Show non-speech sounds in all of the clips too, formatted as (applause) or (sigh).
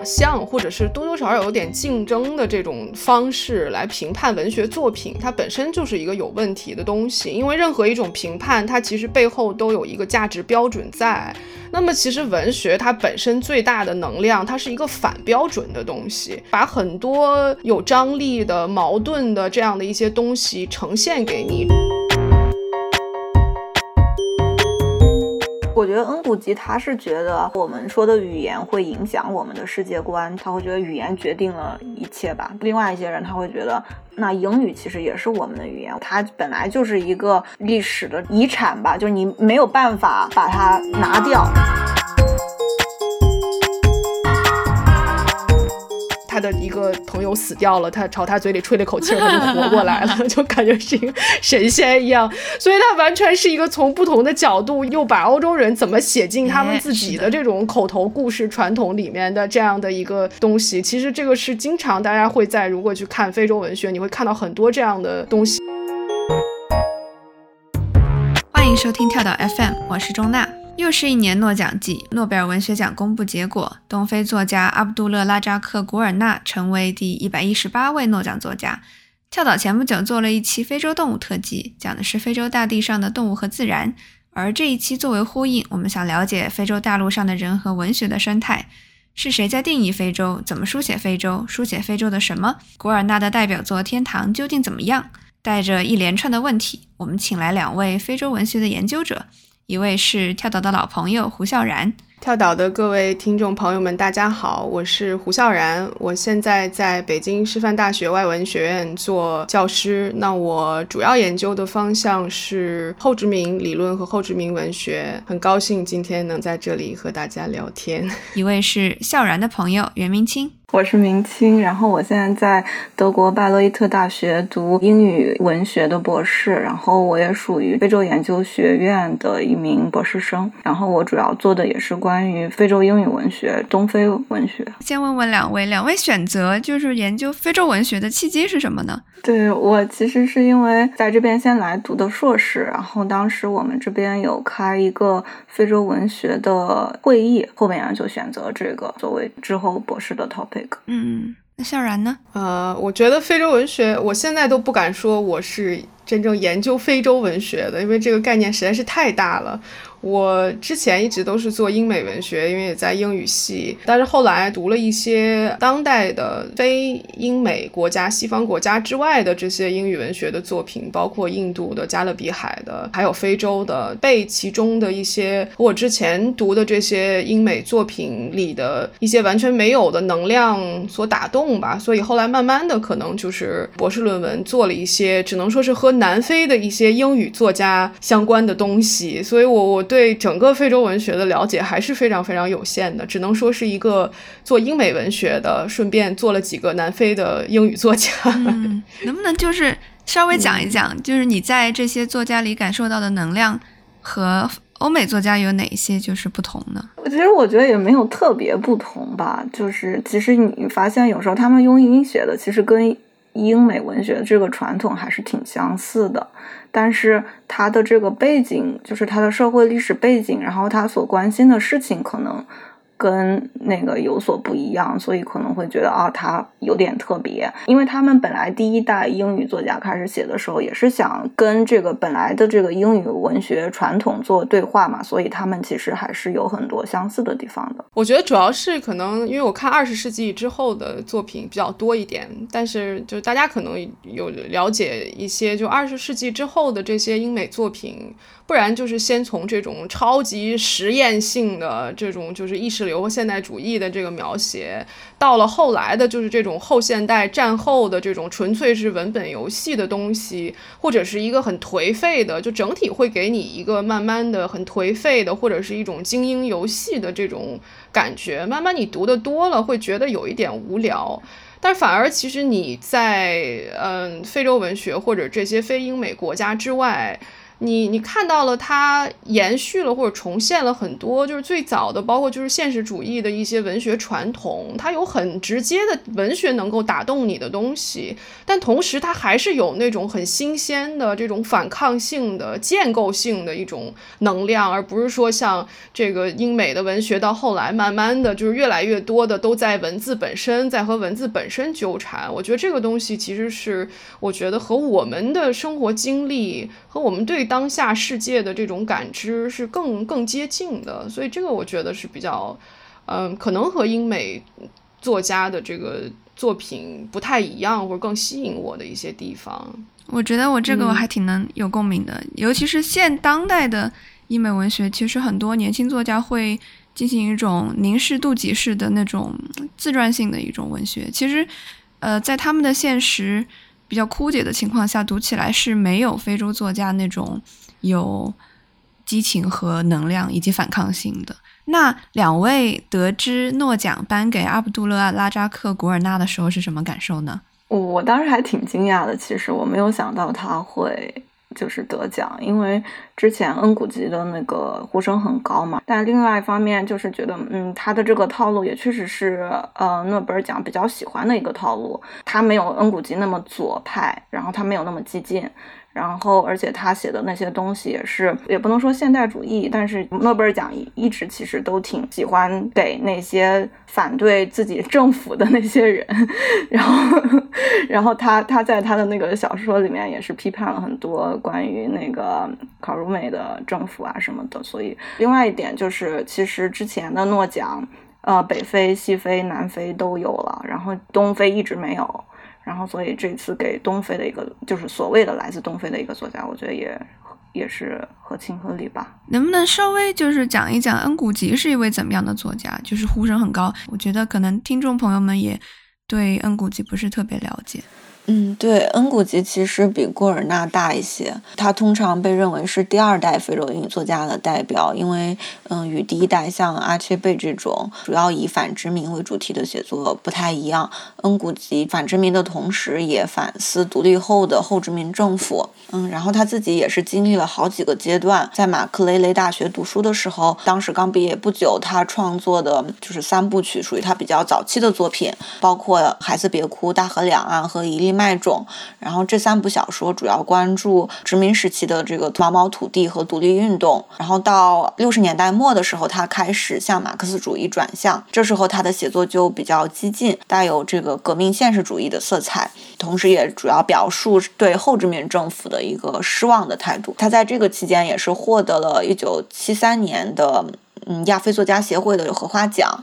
奖项，或者是多多少少有点竞争的这种方式来评判文学作品，它本身就是一个有问题的东西。因为任何一种评判，它其实背后都有一个价值标准在。那么，其实文学它本身最大的能量，它是一个反标准的东西，把很多有张力的、矛盾的这样的一些东西呈现给你。觉得恩古吉他是觉得我们说的语言会影响我们的世界观，他会觉得语言决定了一切吧。另外一些人他会觉得，那英语其实也是我们的语言，它本来就是一个历史的遗产吧，就是你没有办法把它拿掉。他的一个朋友死掉了，他朝他嘴里吹了口气，他就 (laughs) 活过来了，(laughs) 就感觉是一个神仙一样。所以，他完全是一个从不同的角度，又把欧洲人怎么写进他们自己的这种口头故事传统里面的这样的一个东西。其实，这个是经常大家会在如果去看非洲文学，你会看到很多这样的东西。欢迎收听跳岛 FM，我是钟娜。又是一年诺奖季，诺贝尔文学奖公布结果，东非作家阿卜杜勒拉扎克古尔纳成为第一百一十八位诺奖作家。跳岛前不久做了一期非洲动物特辑，讲的是非洲大地上的动物和自然。而这一期作为呼应，我们想了解非洲大陆上的人和文学的生态，是谁在定义非洲？怎么书写非洲？书写非洲的什么？古尔纳的代表作《天堂》究竟怎么样？带着一连串的问题，我们请来两位非洲文学的研究者。一位是跳岛的老朋友胡笑然，跳岛的各位听众朋友们，大家好，我是胡笑然，我现在在北京师范大学外文学院做教师，那我主要研究的方向是后殖民理论和后殖民文学，很高兴今天能在这里和大家聊天。(laughs) 一位是笑然的朋友袁明清。我是明清，然后我现在在德国拜勒伊特大学读英语文学的博士，然后我也属于非洲研究学院的一名博士生，然后我主要做的也是关于非洲英语文学、东非文学。先问问两位，两位选择就是研究非洲文学的契机是什么呢？对我其实是因为在这边先来读的硕士，然后当时我们这边有开一个非洲文学的会议，后面就选择这个作为之后博士的 topic。嗯，那笑然呢？呃，我觉得非洲文学，我现在都不敢说我是真正研究非洲文学的，因为这个概念实在是太大了。我之前一直都是做英美文学，因为也在英语系，但是后来读了一些当代的非英美国家、西方国家之外的这些英语文学的作品，包括印度的、加勒比海的，还有非洲的，被其中的一些我之前读的这些英美作品里的一些完全没有的能量所打动吧，所以后来慢慢的可能就是博士论文做了一些，只能说是和南非的一些英语作家相关的东西，所以我我。对整个非洲文学的了解还是非常非常有限的，只能说是一个做英美文学的，顺便做了几个南非的英语作家。能不能就是稍微讲一讲，就是你在这些作家里感受到的能量和欧美作家有哪些就是不同呢？其实我觉得也没有特别不同吧，就是其实你发现有时候他们用英写的，其实跟英美文学这个传统还是挺相似的。但是它的这个背景，就是它的社会历史背景，然后他所关心的事情可能。跟那个有所不一样，所以可能会觉得啊，他有点特别，因为他们本来第一代英语作家开始写的时候，也是想跟这个本来的这个英语文学传统做对话嘛，所以他们其实还是有很多相似的地方的。我觉得主要是可能因为我看二十世纪之后的作品比较多一点，但是就大家可能有了解一些，就二十世纪之后的这些英美作品。不然就是先从这种超级实验性的这种就是意识流和现代主义的这个描写，到了后来的就是这种后现代战后的这种纯粹是文本游戏的东西，或者是一个很颓废的，就整体会给你一个慢慢的很颓废的，或者是一种精英游戏的这种感觉。慢慢你读的多了，会觉得有一点无聊，但反而其实你在嗯非洲文学或者这些非英美国家之外。你你看到了它延续了或者重现了很多，就是最早的，包括就是现实主义的一些文学传统，它有很直接的文学能够打动你的东西，但同时它还是有那种很新鲜的这种反抗性的建构性的一种能量，而不是说像这个英美的文学到后来慢慢的就是越来越多的都在文字本身在和文字本身纠缠。我觉得这个东西其实是我觉得和我们的生活经历和我们对当下世界的这种感知是更更接近的，所以这个我觉得是比较，嗯，可能和英美作家的这个作品不太一样，或者更吸引我的一些地方。我觉得我这个我还挺能有共鸣的，尤其是现当代的英美文学，其实很多年轻作家会进行一种凝视度己式的那种自传性的一种文学。其实，呃，在他们的现实比较枯竭的情况下，读起来是没有非洲作家那种。有激情和能量以及反抗性的那两位得知诺奖颁给阿卜杜勒·拉扎克·古尔纳的时候是什么感受呢？我当时还挺惊讶的，其实我没有想到他会就是得奖，因为之前恩古吉的那个呼声很高嘛。但另外一方面就是觉得，嗯，他的这个套路也确实是呃诺贝尔奖比较喜欢的一个套路，他没有恩古吉那么左派，然后他没有那么激进。然后，而且他写的那些东西也是，也不能说现代主义，但是诺贝尔奖一一直其实都挺喜欢给那些反对自己政府的那些人。(laughs) 然后，然后他他在他的那个小说里面也是批判了很多关于那个考如美的政府啊什么的。所以，另外一点就是，其实之前的诺奖，呃，北非、西非、南非都有了，然后东非一直没有。然后，所以这次给东非的一个，就是所谓的来自东非的一个作家，我觉得也也是合情合理吧。能不能稍微就是讲一讲恩古吉是一位怎么样的作家？就是呼声很高，我觉得可能听众朋友们也对恩古吉不是特别了解。嗯，对，恩古吉其实比古尔纳大一些。他通常被认为是第二代非洲英语作家的代表，因为嗯，与第一代像阿切贝这种主要以反殖民为主题的写作不太一样。恩古吉反殖民的同时，也反思独立后的后殖民政府。嗯，然后他自己也是经历了好几个阶段。在马克雷雷大学读书的时候，当时刚毕业不久，他创作的就是三部曲，属于他比较早期的作品，包括《孩子别哭》《大河两岸》和《一粒麦种》。然后这三部小说主要关注殖民时期的这个毛毛土地和独立运动。然后到六十年代末的时候，他开始向马克思主义转向，这时候他的写作就比较激进，带有这个革命现实主义的色彩，同时也主要表述对后殖民政府的。一个失望的态度。他在这个期间也是获得了一九七三年的嗯亚非作家协会的荷花奖。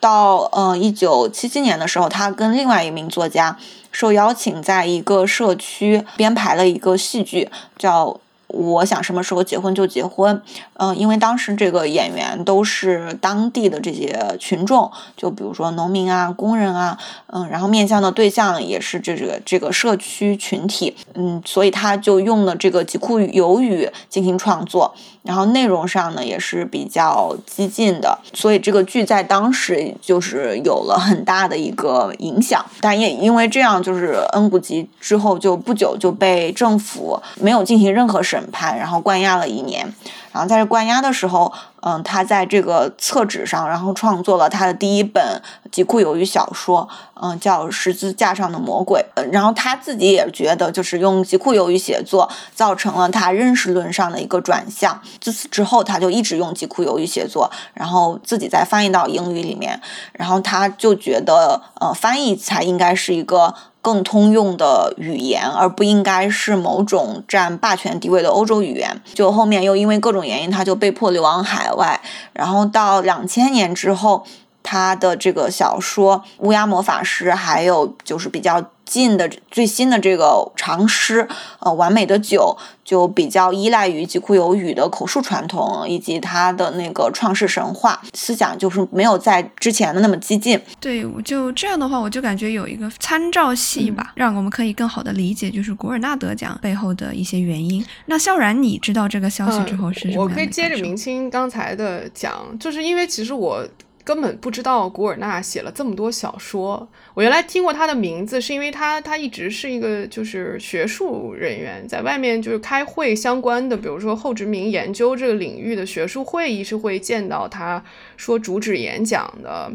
到呃一九七七年的时候，他跟另外一名作家受邀请在一个社区编排了一个戏剧，叫。我想什么时候结婚就结婚，嗯，因为当时这个演员都是当地的这些群众，就比如说农民啊、工人啊，嗯，然后面向的对象也是这个这个社区群体，嗯，所以他就用了这个极酷有语进行创作，然后内容上呢也是比较激进的，所以这个剧在当时就是有了很大的一个影响，但也因为这样，就是恩古吉之后就不久就被政府没有进行任何审。审判，然后关押了一年，然后在这关押的时候，嗯，他在这个厕纸上，然后创作了他的第一本极酷有语小说，嗯，叫《十字架上的魔鬼》。然后他自己也觉得，就是用极酷有语写作，造成了他认识论上的一个转向。自此之后，他就一直用极酷有语写作，然后自己再翻译到英语里面。然后他就觉得，呃，翻译才应该是一个。更通用的语言，而不应该是某种占霸权地位的欧洲语言。就后面又因为各种原因，他就被迫流亡海外。然后到两千年之后，他的这个小说《乌鸦魔法师》，还有就是比较。近的最新的这个长诗，呃，完美的酒就比较依赖于吉库有语的口述传统，以及他的那个创世神话思想，就是没有在之前的那么激进。对，我就这样的话，我就感觉有一个参照系吧，让我们可以更好的理解，就是古尔纳得奖背后的一些原因。那萧然，你知道这个消息之后是什么？我可以接着明清刚才的讲，就是因为其实我。根本不知道古尔纳写了这么多小说。我原来听过他的名字，是因为他他一直是一个就是学术人员，在外面就是开会相关的，比如说后殖民研究这个领域的学术会议是会见到他说主旨演讲的。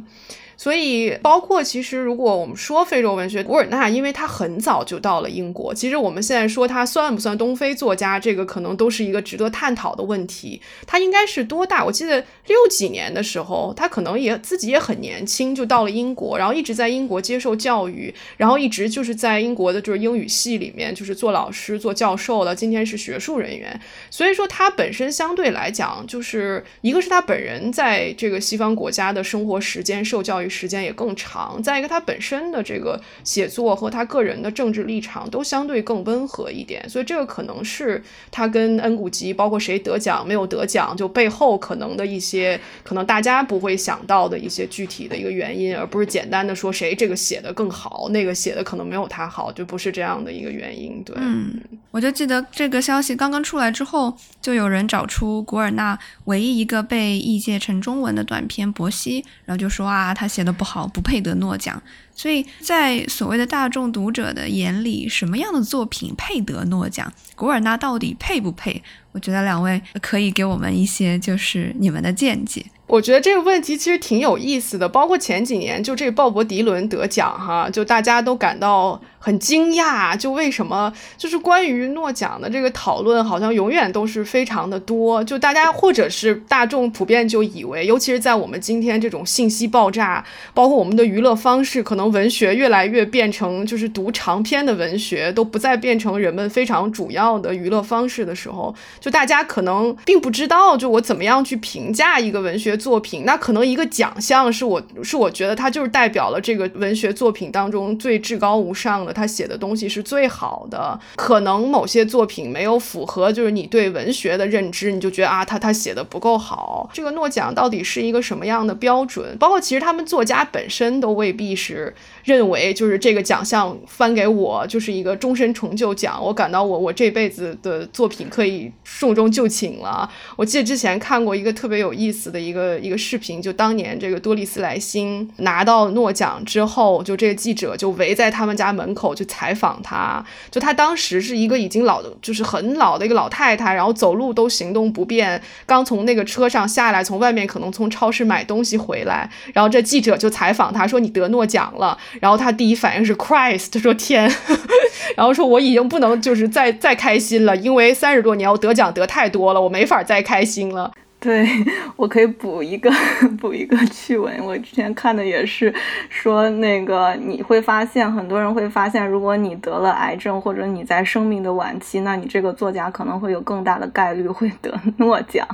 所以，包括其实，如果我们说非洲文学，古尔纳，因为他很早就到了英国。其实我们现在说他算不算东非作家，这个可能都是一个值得探讨的问题。他应该是多大？我记得六几年的时候，他可能也自己也很年轻，就到了英国，然后一直在英国接受教育，然后一直就是在英国的就是英语系里面就是做老师、做教授了。今天是学术人员，所以说他本身相对来讲，就是一个是他本人在这个西方国家的生活时间、受教育。时间也更长，再一个，他本身的这个写作和他个人的政治立场都相对更温和一点，所以这个可能是他跟恩古吉，包括谁得奖没有得奖，就背后可能的一些可能大家不会想到的一些具体的一个原因，而不是简单的说谁这个写的更好，那个写的可能没有他好，就不是这样的一个原因。对，嗯，我就记得这个消息刚刚出来之后，就有人找出古尔纳唯一一个被译介成中文的短篇《博西》，然后就说啊，他写。写的不好，不配得诺奖。所以在所谓的大众读者的眼里，什么样的作品配得诺奖？古尔纳到底配不配？我觉得两位可以给我们一些就是你们的见解。我觉得这个问题其实挺有意思的，包括前几年就这鲍勃迪伦得奖哈，就大家都感到。很惊讶，就为什么就是关于诺奖的这个讨论，好像永远都是非常的多。就大家或者是大众普遍就以为，尤其是在我们今天这种信息爆炸，包括我们的娱乐方式，可能文学越来越变成就是读长篇的文学都不再变成人们非常主要的娱乐方式的时候，就大家可能并不知道，就我怎么样去评价一个文学作品。那可能一个奖项是我是我觉得它就是代表了这个文学作品当中最至高无上的。他写的东西是最好的，可能某些作品没有符合，就是你对文学的认知，你就觉得啊，他他写的不够好。这个诺奖到底是一个什么样的标准？包括其实他们作家本身都未必是。认为就是这个奖项颁给我就是一个终身成就奖，我感到我我这辈子的作品可以寿终就寝了。我记得之前看过一个特别有意思的一个一个视频，就当年这个多丽丝莱辛拿到诺奖之后，就这个记者就围在他们家门口去采访他，就他当时是一个已经老的，就是很老的一个老太太，然后走路都行动不便，刚从那个车上下来，从外面可能从超市买东西回来，然后这记者就采访他说：“你得诺奖了。”了然后他第一反应是 Christ，他说天，(laughs) 然后说我已经不能就是再再开心了，因为三十多年我得奖得太多了，我没法再开心了。对，(laughs) 我可以补一个 (laughs) 补一个趣闻。我之前看的也是说，那个你会发现，很多人会发现，如果你得了癌症，或者你在生命的晚期，那你这个作家可能会有更大的概率会得 (laughs) 诺奖。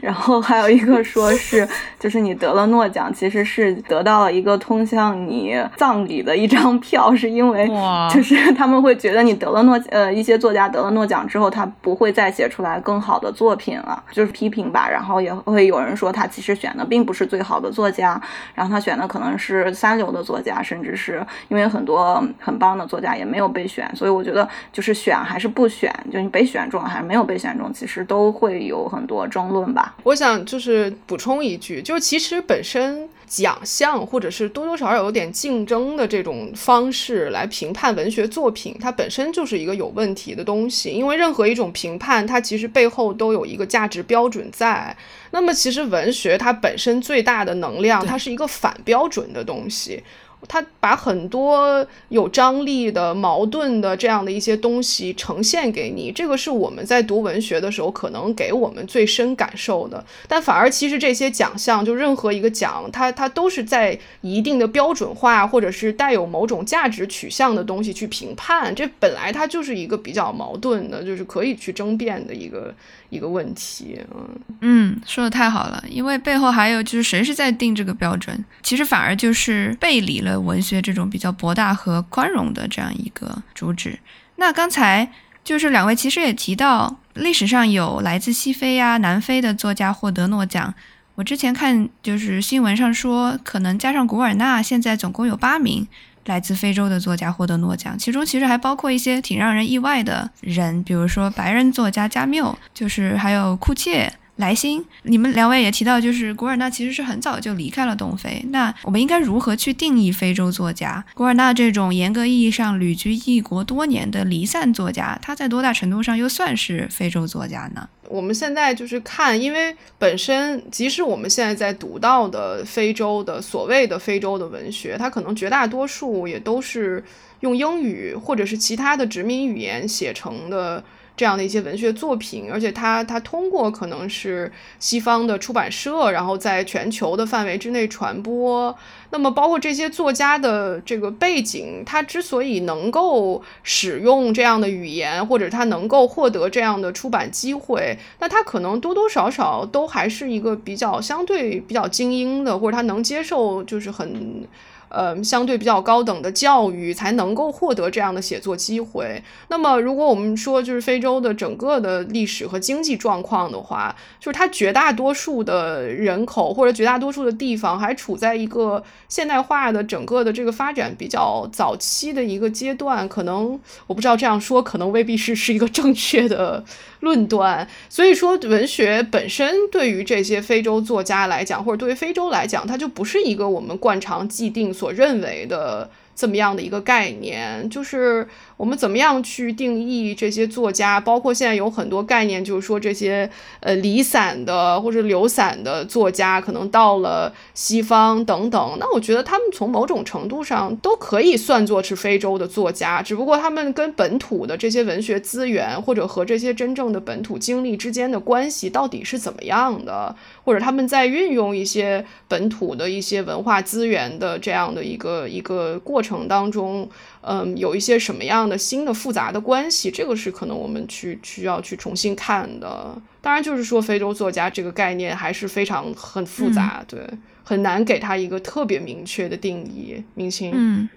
然后还有一个说是，就是你得了诺奖，其实是得到了一个通向你葬礼的一张票，是因为就是他们会觉得你得了诺呃一些作家得了诺奖之后，他不会再写出来更好的作品了，就是批评吧，然后。然后也会有人说他其实选的并不是最好的作家，然后他选的可能是三流的作家，甚至是因为很多很棒的作家也没有被选，所以我觉得就是选还是不选，就你被选中还是没有被选中，其实都会有很多争论吧。我想就是补充一句，就是其实本身。奖项或者是多多少少有点竞争的这种方式来评判文学作品，它本身就是一个有问题的东西。因为任何一种评判，它其实背后都有一个价值标准在。那么，其实文学它本身最大的能量，它是一个反标准的东西。他把很多有张力的、矛盾的这样的一些东西呈现给你，这个是我们在读文学的时候可能给我们最深感受的。但反而其实这些奖项，就任何一个奖，它它都是在一定的标准化或者是带有某种价值取向的东西去评判，这本来它就是一个比较矛盾的，就是可以去争辩的一个。一个问题，嗯嗯，说的太好了，因为背后还有就是谁是在定这个标准，其实反而就是背离了文学这种比较博大和宽容的这样一个主旨。那刚才就是两位其实也提到，历史上有来自西非呀、南非的作家获得诺奖，我之前看就是新闻上说，可能加上古尔纳，现在总共有八名。来自非洲的作家获得诺奖，其中其实还包括一些挺让人意外的人，比如说白人作家加缪，就是还有库切，来信，你们两位也提到，就是古尔纳其实是很早就离开了东非。那我们应该如何去定义非洲作家？古尔纳这种严格意义上旅居异国多年的离散作家，他在多大程度上又算是非洲作家呢？我们现在就是看，因为本身即使我们现在在读到的非洲的所谓的非洲的文学，它可能绝大多数也都是用英语或者是其他的殖民语言写成的。这样的一些文学作品，而且它它通过可能是西方的出版社，然后在全球的范围之内传播。那么，包括这些作家的这个背景，他之所以能够使用这样的语言，或者他能够获得这样的出版机会，那他可能多多少少都还是一个比较相对比较精英的，或者他能接受就是很。呃，相对比较高等的教育才能够获得这样的写作机会。那么，如果我们说就是非洲的整个的历史和经济状况的话，就是它绝大多数的人口或者绝大多数的地方还处在一个现代化的整个的这个发展比较早期的一个阶段。可能我不知道这样说可能未必是是一个正确的。(laughs) 论断，所以说文学本身对于这些非洲作家来讲，或者对于非洲来讲，它就不是一个我们惯常既定所认为的。这么样的一个概念，就是我们怎么样去定义这些作家，包括现在有很多概念，就是说这些呃离散的或者流散的作家，可能到了西方等等。那我觉得他们从某种程度上都可以算作是非洲的作家，只不过他们跟本土的这些文学资源，或者和这些真正的本土经历之间的关系到底是怎么样的，或者他们在运用一些本土的一些文化资源的这样的一个一个过程。当中，嗯，有一些什么样的新的复杂的关系，这个是可能我们去需要去重新看的。当然，就是说非洲作家这个概念还是非常很复杂，对，很难给他一个特别明确的定义。明星，嗯，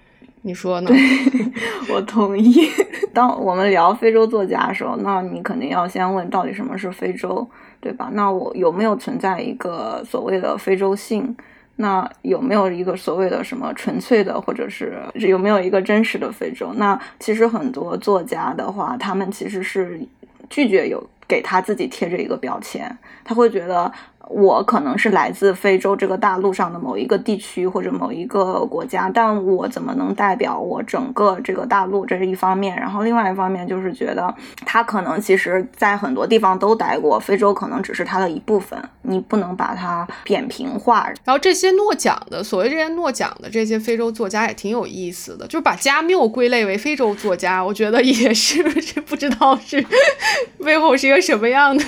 你说呢？(laughs) 我同意。当我们聊非洲作家的时候，那你肯定要先问到底什么是非洲，对吧？那我有没有存在一个所谓的非洲性？那有没有一个所谓的什么纯粹的，或者是有没有一个真实的非洲？那其实很多作家的话，他们其实是拒绝有给他自己贴着一个标签，他会觉得。我可能是来自非洲这个大陆上的某一个地区或者某一个国家，但我怎么能代表我整个这个大陆？这是一方面。然后另外一方面就是觉得他可能其实在很多地方都待过，非洲可能只是他的一部分，你不能把它扁平化。然后这些诺奖的所谓这些诺奖的这些非洲作家也挺有意思的，就把加缪归类为非洲作家，我觉得也是 (laughs) 不知道是 (laughs) 背后是一个什么样的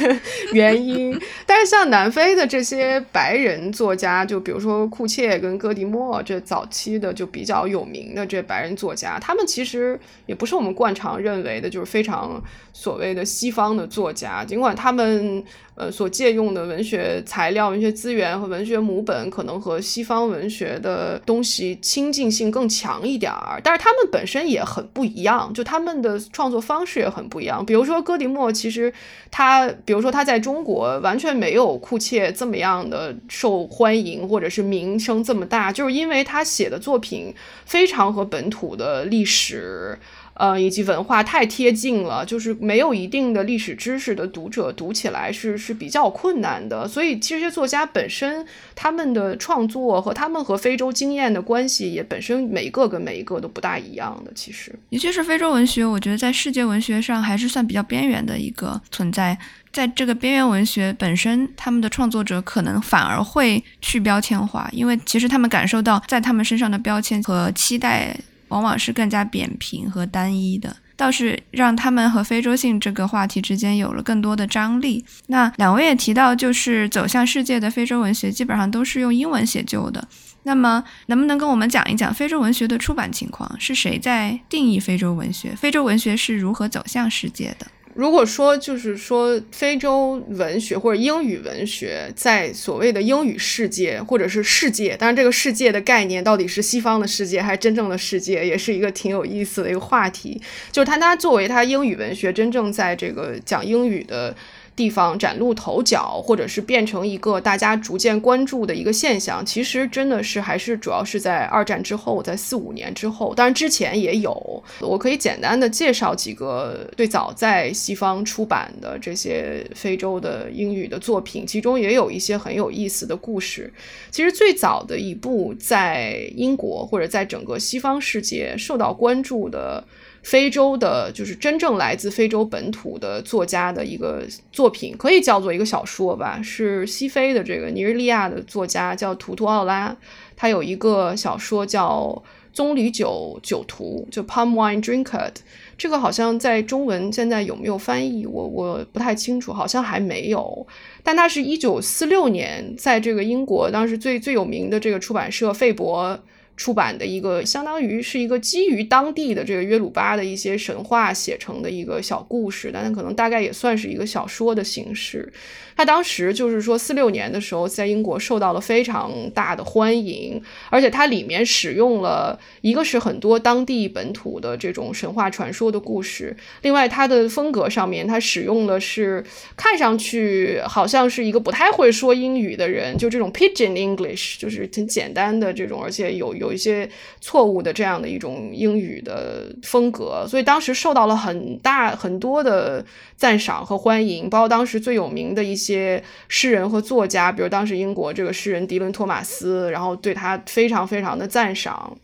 原因。但是像南非。的这些白人作家，就比如说库切跟戈迪莫这早期的就比较有名的这白人作家，他们其实也不是我们惯常认为的，就是非常所谓的西方的作家，尽管他们。呃，所借用的文学材料、文学资源和文学母本，可能和西方文学的东西亲近性更强一点儿，但是他们本身也很不一样，就他们的创作方式也很不一样。比如说戈迪莫，其实他，比如说他在中国完全没有库切这么样的受欢迎，或者是名声这么大，就是因为他写的作品非常和本土的历史。呃，以及文化太贴近了，就是没有一定的历史知识的读者读起来是是比较困难的。所以，其实这些作家本身他们的创作和他们和非洲经验的关系也本身每一个跟每一个都不大一样的。其实，尤其是非洲文学，我觉得在世界文学上还是算比较边缘的一个存在。在这个边缘文学本身，他们的创作者可能反而会去标签化，因为其实他们感受到在他们身上的标签和期待。往往是更加扁平和单一的，倒是让他们和非洲性这个话题之间有了更多的张力。那两位也提到，就是走向世界的非洲文学基本上都是用英文写就的。那么，能不能跟我们讲一讲非洲文学的出版情况？是谁在定义非洲文学？非洲文学是如何走向世界的？如果说就是说非洲文学或者英语文学在所谓的英语世界或者是世界，当然这个世界的概念到底是西方的世界还是真正的世界，也是一个挺有意思的一个话题。就是它它作为他英语文学真正在这个讲英语的。地方崭露头角，或者是变成一个大家逐渐关注的一个现象，其实真的是还是主要是在二战之后，在四五年之后，当然之前也有。我可以简单的介绍几个最早在西方出版的这些非洲的英语的作品，其中也有一些很有意思的故事。其实最早的一部在英国或者在整个西方世界受到关注的。非洲的，就是真正来自非洲本土的作家的一个作品，可以叫做一个小说吧。是西非的这个尼日利亚的作家叫图图奥拉，他有一个小说叫《棕榈酒酒徒》，就 Palm Wine Drinker。这个好像在中文现在有没有翻译，我我不太清楚，好像还没有。但他是一九四六年在这个英国当时最最有名的这个出版社费伯。出版的一个，相当于是一个基于当地的这个约鲁巴的一些神话写成的一个小故事，但它可能大概也算是一个小说的形式。他当时就是说，四六年的时候，在英国受到了非常大的欢迎，而且它里面使用了一个是很多当地本土的这种神话传说的故事，另外它的风格上面，它使用的是看上去好像是一个不太会说英语的人，就这种 Pigeon English，就是挺简单的这种，而且有有一些错误的这样的一种英语的风格，所以当时受到了很大很多的赞赏和欢迎，包括当时最有名的一些。诗人和作家，比如当时英国这个诗人迪伦·托马斯，然后对他非常非常的赞赏。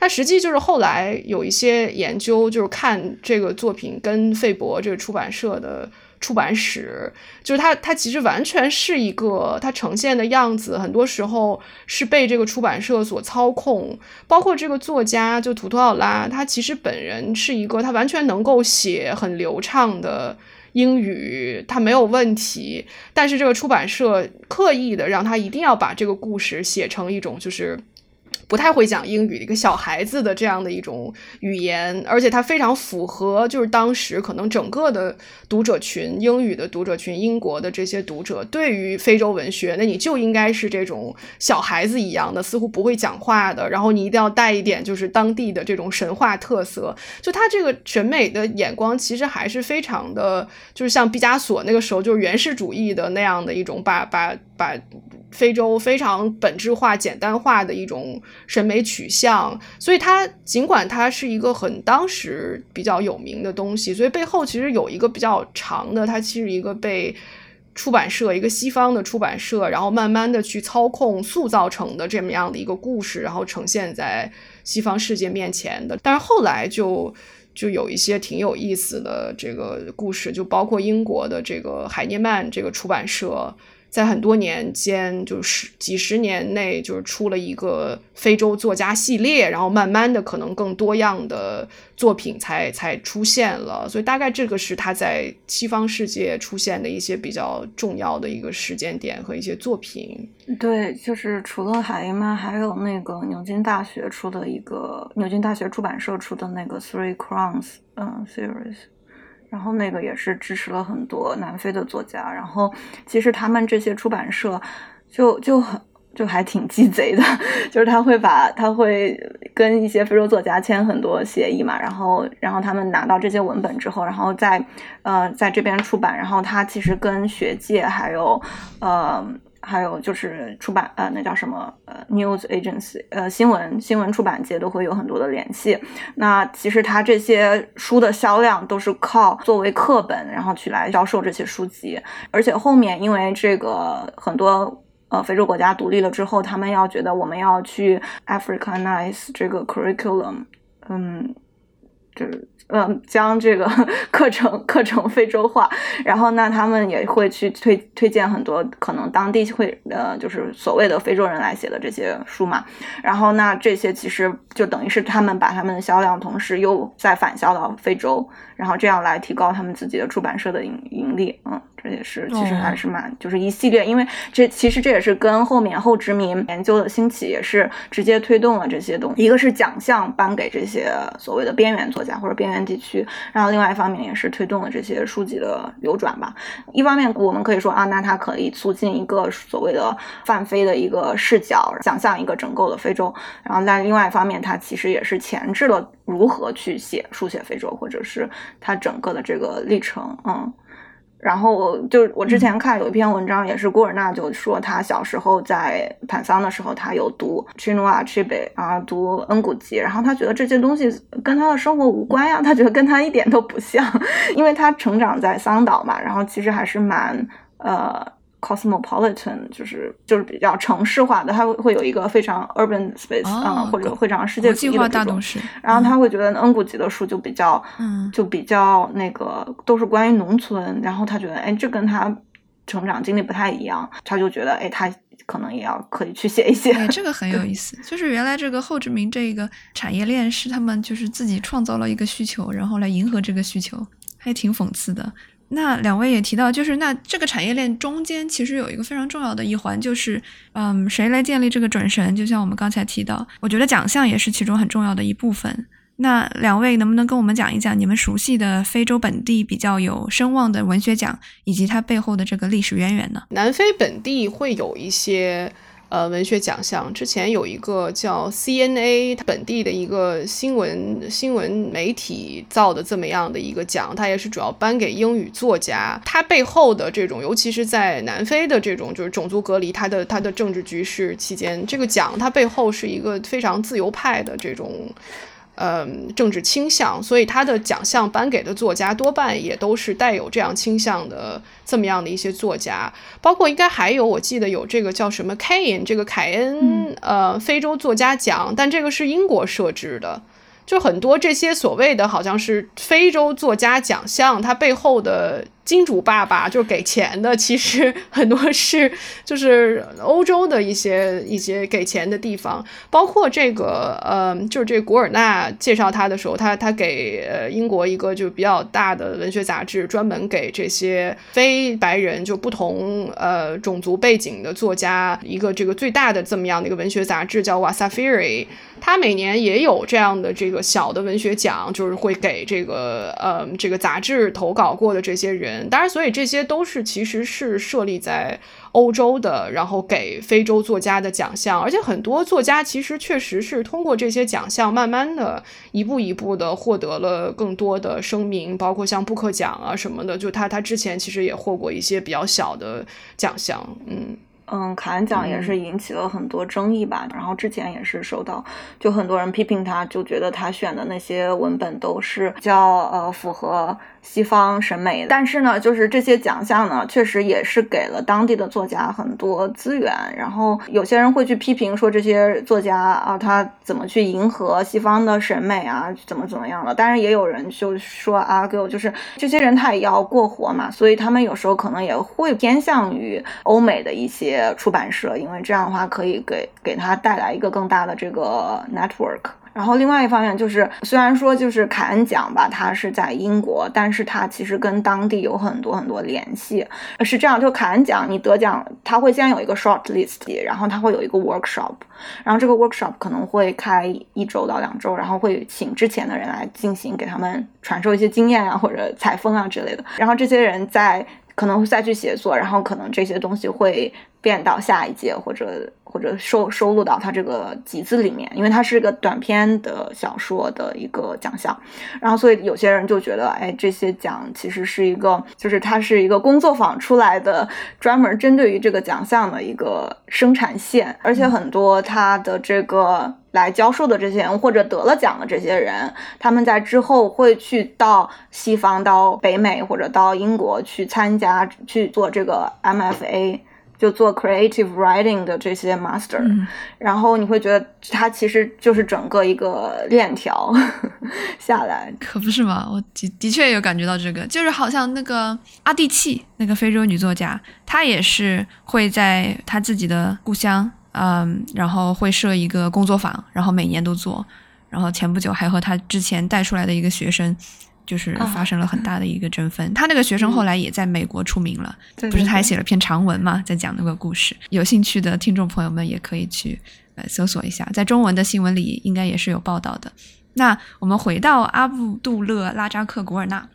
他实际就是后来有一些研究，就是看这个作品跟费伯这个出版社的出版史，就是他他其实完全是一个他呈现的样子，很多时候是被这个出版社所操控。包括这个作家就图图奥拉，他其实本人是一个他完全能够写很流畅的。英语他没有问题，但是这个出版社刻意的让他一定要把这个故事写成一种就是。不太会讲英语的一个小孩子的这样的一种语言，而且它非常符合就是当时可能整个的读者群，英语的读者群，英国的这些读者对于非洲文学，那你就应该是这种小孩子一样的，似乎不会讲话的，然后你一定要带一点就是当地的这种神话特色，就他这个审美的眼光其实还是非常的，就是像毕加索那个时候就是原始主义的那样的一种把把把。非洲非常本质化、简单化的一种审美取向，所以它尽管它是一个很当时比较有名的东西，所以背后其实有一个比较长的，它其实一个被出版社一个西方的出版社，然后慢慢的去操控、塑造成的这么样的一个故事，然后呈现在西方世界面前的。但是后来就就有一些挺有意思的这个故事，就包括英国的这个海涅曼这个出版社。在很多年间，就是几十年内，就是出了一个非洲作家系列，然后慢慢的，可能更多样的作品才才出现了。所以大概这个是他在西方世界出现的一些比较重要的一个时间点和一些作品。对，就是除了海因曼，还有那个牛津大学出的一个牛津大学出版社出的那个 Three Crowns 嗯 series。然后那个也是支持了很多南非的作家，然后其实他们这些出版社就就很就还挺鸡贼的，(laughs) 就是他会把他会跟一些非洲作家签很多协议嘛，然后然后他们拿到这些文本之后，然后在呃在这边出版，然后他其实跟学界还有呃。还有就是出版呃，那叫什么呃，news agency，呃，新闻新闻出版界都会有很多的联系。那其实它这些书的销量都是靠作为课本，然后去来销售这些书籍。而且后面因为这个很多呃非洲国家独立了之后，他们要觉得我们要去 Africanize 这个 curriculum，嗯，就是。嗯，将这个 (laughs) 课程课程非洲化，然后那他们也会去推推荐很多可能当地会呃就是所谓的非洲人来写的这些书嘛，然后那这些其实就等于是他们把他们的销量同时又再返销到非洲，然后这样来提高他们自己的出版社的盈盈利，嗯。这也是，其实还是蛮，就是一系列，因为这其实这也是跟后面后殖民研究的兴起也是直接推动了这些东西。一个是奖项颁给这些所谓的边缘作家或者边缘地区，然后另外一方面也是推动了这些书籍的流转吧。一方面我们可以说啊，那它可以促进一个所谓的泛非的一个视角，想象一个整个的非洲。然后在另外一方面，它其实也是前置了如何去写书写非洲，或者是他整个的这个历程，嗯。然后我就我之前看有一篇文章，也是古尔纳就说他小时候在坦桑的时候，他有读 Chinua Achebe 啊，读恩古吉，然后他觉得这些东西跟他的生活无关呀，他觉得跟他一点都不像，(laughs) 因为他成长在桑岛嘛，然后其实还是蛮呃。Cosmopolitan 就是就是比较城市化的，它会会有一个非常 urban space 啊，或者非常世界主义的这种。然后他会觉得恩古吉的书就比较，嗯，就比较那个都是关于农村。然后他觉得，哎，这跟他成长经历不太一样，他就觉得，哎，他可能也要可以去写一写。这个 (laughs) 很有意思，就是原来这个后殖民这个产业链是他们就是自己创造了一个需求，然后来迎合这个需求，还挺讽刺的。那两位也提到，就是那这个产业链中间其实有一个非常重要的一环，就是嗯，谁来建立这个准绳？就像我们刚才提到，我觉得奖项也是其中很重要的一部分。那两位能不能跟我们讲一讲你们熟悉的非洲本地比较有声望的文学奖，以及它背后的这个历史渊源呢？南非本地会有一些。呃，文学奖项之前有一个叫 CNA，它本地的一个新闻新闻媒体造的这么样的一个奖，它也是主要颁给英语作家。它背后的这种，尤其是在南非的这种就是种族隔离，它的它的政治局势期间，这个奖它背后是一个非常自由派的这种。嗯，政治倾向，所以他的奖项颁给的作家多半也都是带有这样倾向的这么样的一些作家，包括应该还有，我记得有这个叫什么凯恩，这个凯恩呃非洲作家奖，但这个是英国设置的。就很多这些所谓的好像是非洲作家奖项，它背后的金主爸爸就是给钱的，其实很多是 (laughs) 就是欧洲的一些一些给钱的地方，包括这个呃，就是这古尔纳介绍他的时候，他他给呃英国一个就比较大的文学杂志，专门给这些非白人就不同呃种族背景的作家一个这个最大的这么样的一个文学杂志，叫瓦萨菲瑞。他每年也有这样的这个小的文学奖，就是会给这个呃这个杂志投稿过的这些人。当然，所以这些都是其实是设立在欧洲的，然后给非洲作家的奖项。而且很多作家其实确实是通过这些奖项，慢慢的一步一步的获得了更多的声名，包括像布克奖啊什么的。就他他之前其实也获过一些比较小的奖项，嗯。嗯，卡恩奖也是引起了很多争议吧。然后之前也是收到，就很多人批评他，就觉得他选的那些文本都是比较呃符合。西方审美，但是呢，就是这些奖项呢，确实也是给了当地的作家很多资源。然后有些人会去批评说，这些作家啊，他怎么去迎合西方的审美啊，怎么怎么样的。当然，也有人就说啊，给我就是这些人他也要过活嘛，所以他们有时候可能也会偏向于欧美的一些出版社，因为这样的话可以给给他带来一个更大的这个 network。然后另外一方面就是，虽然说就是凯恩奖吧，它是在英国，但是它其实跟当地有很多很多联系。是这样，就凯恩奖你得奖，它会先有一个 short list，然后它会有一个 workshop，然后这个 workshop 可能会开一周到两周，然后会请之前的人来进行给他们传授一些经验啊，或者采风啊之类的。然后这些人在可能会再去写作，然后可能这些东西会变到下一届或者。或者收收录到他这个集子里面，因为它是个短篇的小说的一个奖项，然后所以有些人就觉得，哎，这些奖其实是一个，就是它是一个工作坊出来的，专门针对于这个奖项的一个生产线，而且很多他的这个来教授的这些人或者得了奖的这些人，他们在之后会去到西方、到北美或者到英国去参加去做这个 MFA。就做 creative writing 的这些 master，然后你会觉得它其实就是整个一个链条 (laughs) 下来，可不是吗？我的的确有感觉到这个，就是好像那个阿蒂契那个非洲女作家，她也是会在她自己的故乡，嗯，然后会设一个工作坊，然后每年都做，然后前不久还和她之前带出来的一个学生。就是发生了很大的一个争分，他那个学生后来也在美国出名了，不是他还写了篇长文嘛，在讲那个故事。有兴趣的听众朋友们也可以去呃搜索一下，在中文的新闻里应该也是有报道的。那我们回到阿布杜勒拉扎克古尔纳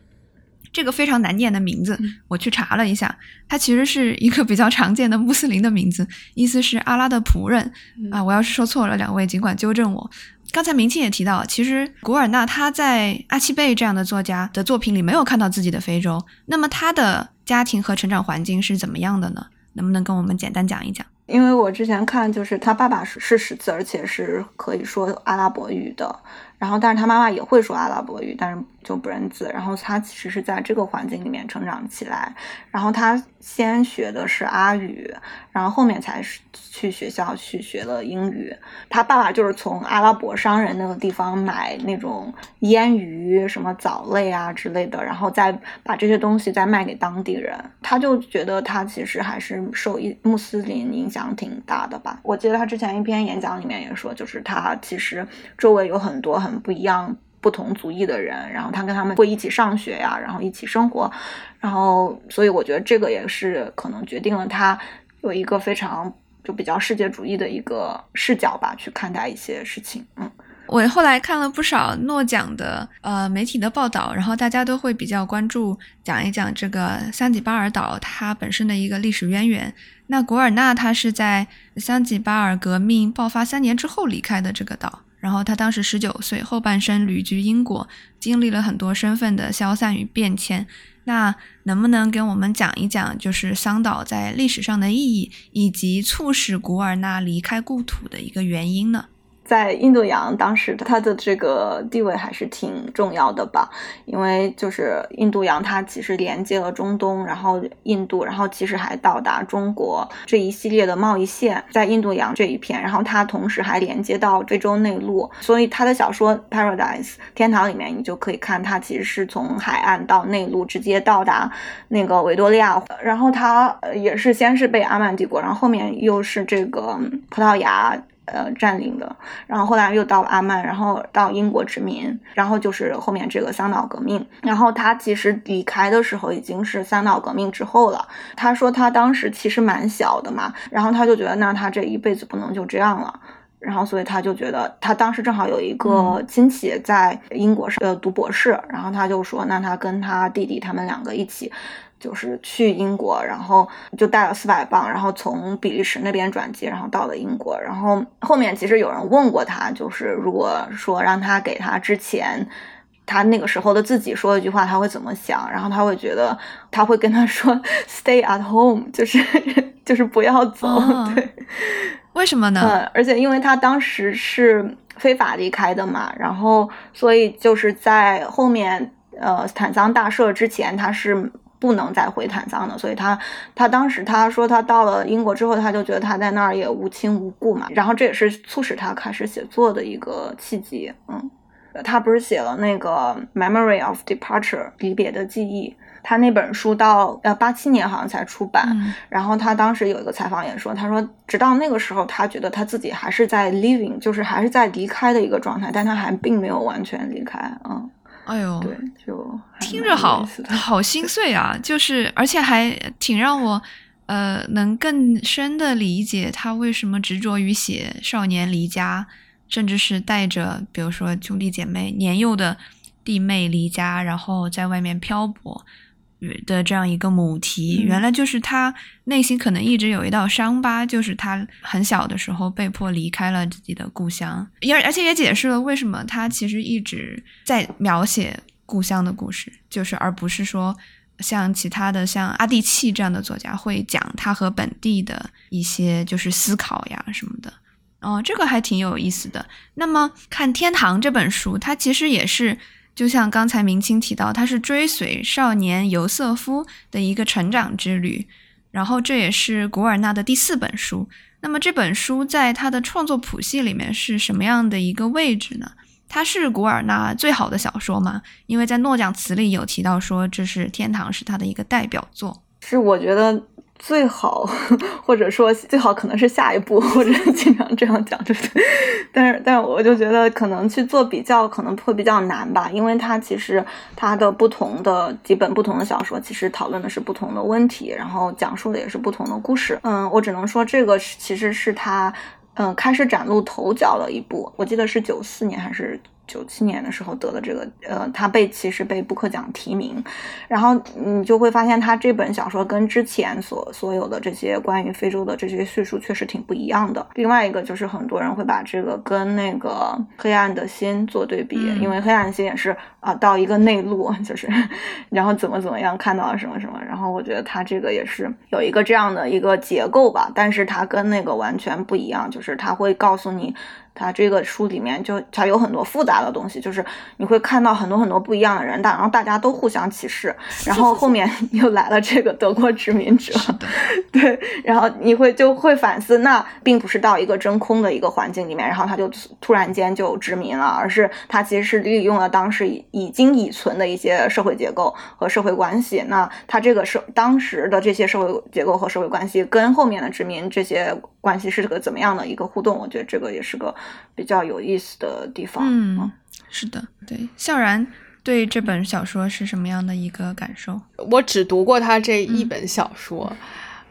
这个非常难念的名字，我去查了一下，它其实是一个比较常见的穆斯林的名字，意思是阿拉的仆人啊。我要是说错了，两位尽管纠正我。刚才明庆也提到，其实古尔纳他在阿奇贝这样的作家的作品里没有看到自己的非洲，那么他的。家庭和成长环境是怎么样的呢？能不能跟我们简单讲一讲？因为我之前看，就是他爸爸是是识字，而且是可以说阿拉伯语的。然后，但是他妈妈也会说阿拉伯语，但是就不认字。然后他其实是在这个环境里面成长起来。然后他先学的是阿语，然后后面才是去学校去学了英语。他爸爸就是从阿拉伯商人那个地方买那种腌鱼、什么藻类啊之类的，然后再把这些东西再卖给当地人。他就觉得他其实还是受伊穆斯林影响挺大的吧。我记得他之前一篇演讲里面也说，就是他其实周围有很多很。不一样、不同族裔的人，然后他跟他们会一起上学呀，然后一起生活，然后所以我觉得这个也是可能决定了他有一个非常就比较世界主义的一个视角吧，去看待一些事情。嗯，我后来看了不少诺奖的呃媒体的报道，然后大家都会比较关注讲一讲这个桑吉巴尔岛它本身的一个历史渊源。那古尔纳他是在桑吉巴尔革命爆发三年之后离开的这个岛。然后他当时十九岁，后半生旅居英国，经历了很多身份的消散与变迁。那能不能给我们讲一讲，就是桑岛在历史上的意义，以及促使古尔纳离开故土的一个原因呢？在印度洋，当时它的这个地位还是挺重要的吧，因为就是印度洋它其实连接了中东，然后印度，然后其实还到达中国这一系列的贸易线在印度洋这一片，然后它同时还连接到非洲内陆，所以他的小说《Paradise》天堂里面，你就可以看它其实是从海岸到内陆直接到达那个维多利亚，然后它也是先是被阿曼帝国，然后后面又是这个葡萄牙。呃，占领的，然后后来又到阿曼，然后到英国殖民，然后就是后面这个三岛革命。然后他其实离开的时候已经是三岛革命之后了。他说他当时其实蛮小的嘛，然后他就觉得那他这一辈子不能就这样了，然后所以他就觉得他当时正好有一个亲戚在英国上呃读博士，然后他就说那他跟他弟弟他们两个一起。就是去英国，然后就带了四百磅，然后从比利时那边转机，然后到了英国。然后后面其实有人问过他，就是如果说让他给他之前他那个时候的自己说一句话，他会怎么想？然后他会觉得他会跟他说 (laughs) “Stay at home”，就是 (laughs) 就是不要走。对，为什么呢？嗯，而且因为他当时是非法离开的嘛，然后所以就是在后面呃坦桑大赦之前，他是。不能再回坦桑的，所以他他当时他说他到了英国之后，他就觉得他在那儿也无亲无故嘛，然后这也是促使他开始写作的一个契机。嗯，他不是写了那个《Memory of Departure》离别的记忆，他那本书到呃八七年好像才出版，然后他当时有一个采访也说，他说直到那个时候，他觉得他自己还是在 living，就是还是在离开的一个状态，但他还并没有完全离开。嗯。哎呦，对，就听着好好心碎啊！就是，而且还挺让我，呃，能更深的理解他为什么执着于写少年离家，甚至是带着，比如说兄弟姐妹、年幼的弟妹离家，然后在外面漂泊。的这样一个母题，原来就是他内心可能一直有一道伤疤，就是他很小的时候被迫离开了自己的故乡，也而且也解释了为什么他其实一直在描写故乡的故事，就是而不是说像其他的像阿蒂契这样的作家会讲他和本地的一些就是思考呀什么的。哦，这个还挺有意思的。那么看《天堂》这本书，它其实也是。就像刚才明清提到，他是追随少年尤瑟夫的一个成长之旅，然后这也是古尔纳的第四本书。那么这本书在他的创作谱系里面是什么样的一个位置呢？它是古尔纳最好的小说吗？因为在诺奖词里有提到说，这是《天堂》是他的一个代表作。是，我觉得。最好，(laughs) 或者说最好可能是下一步，(laughs) 或者经常这样讲，对不对？(laughs) 但是，但是我就觉得可能去做比较可能会比较难吧，因为它其实它的不同的几本不同的小说，其实讨论的是不同的问题，然后讲述的也是不同的故事。嗯，我只能说这个其实是他嗯开始崭露头角的一部，我记得是九四年还是九七年的时候得了这个，呃，他被其实被布克奖提名，然后你就会发现他这本小说跟之前所所有的这些关于非洲的这些叙述确实挺不一样的。另外一个就是很多人会把这个跟那个《黑暗的心》做对比，因为《黑暗的心》也是啊到一个内陆，(laughs) 就是然后怎么怎么样看到了什么什么，然后我觉得他这个也是有一个这样的一个结构吧，但是它跟那个完全不一样，就是他会告诉你。他这个书里面就它有很多复杂的东西，就是你会看到很多很多不一样的人，但然后大家都互相歧视，然后后面又来了这个德国殖民者，对，然后你会就会反思，那并不是到一个真空的一个环境里面，然后他就突然间就殖民了，而是他其实是利用了当时已经已存的一些社会结构和社会关系，那他这个社当时的这些社会结构和社会关系跟后面的殖民这些关系是个怎么样的一个互动？我觉得这个也是个。比较有意思的地方，嗯，是的，对，笑然对这本小说是什么样的一个感受？我只读过他这一本小说，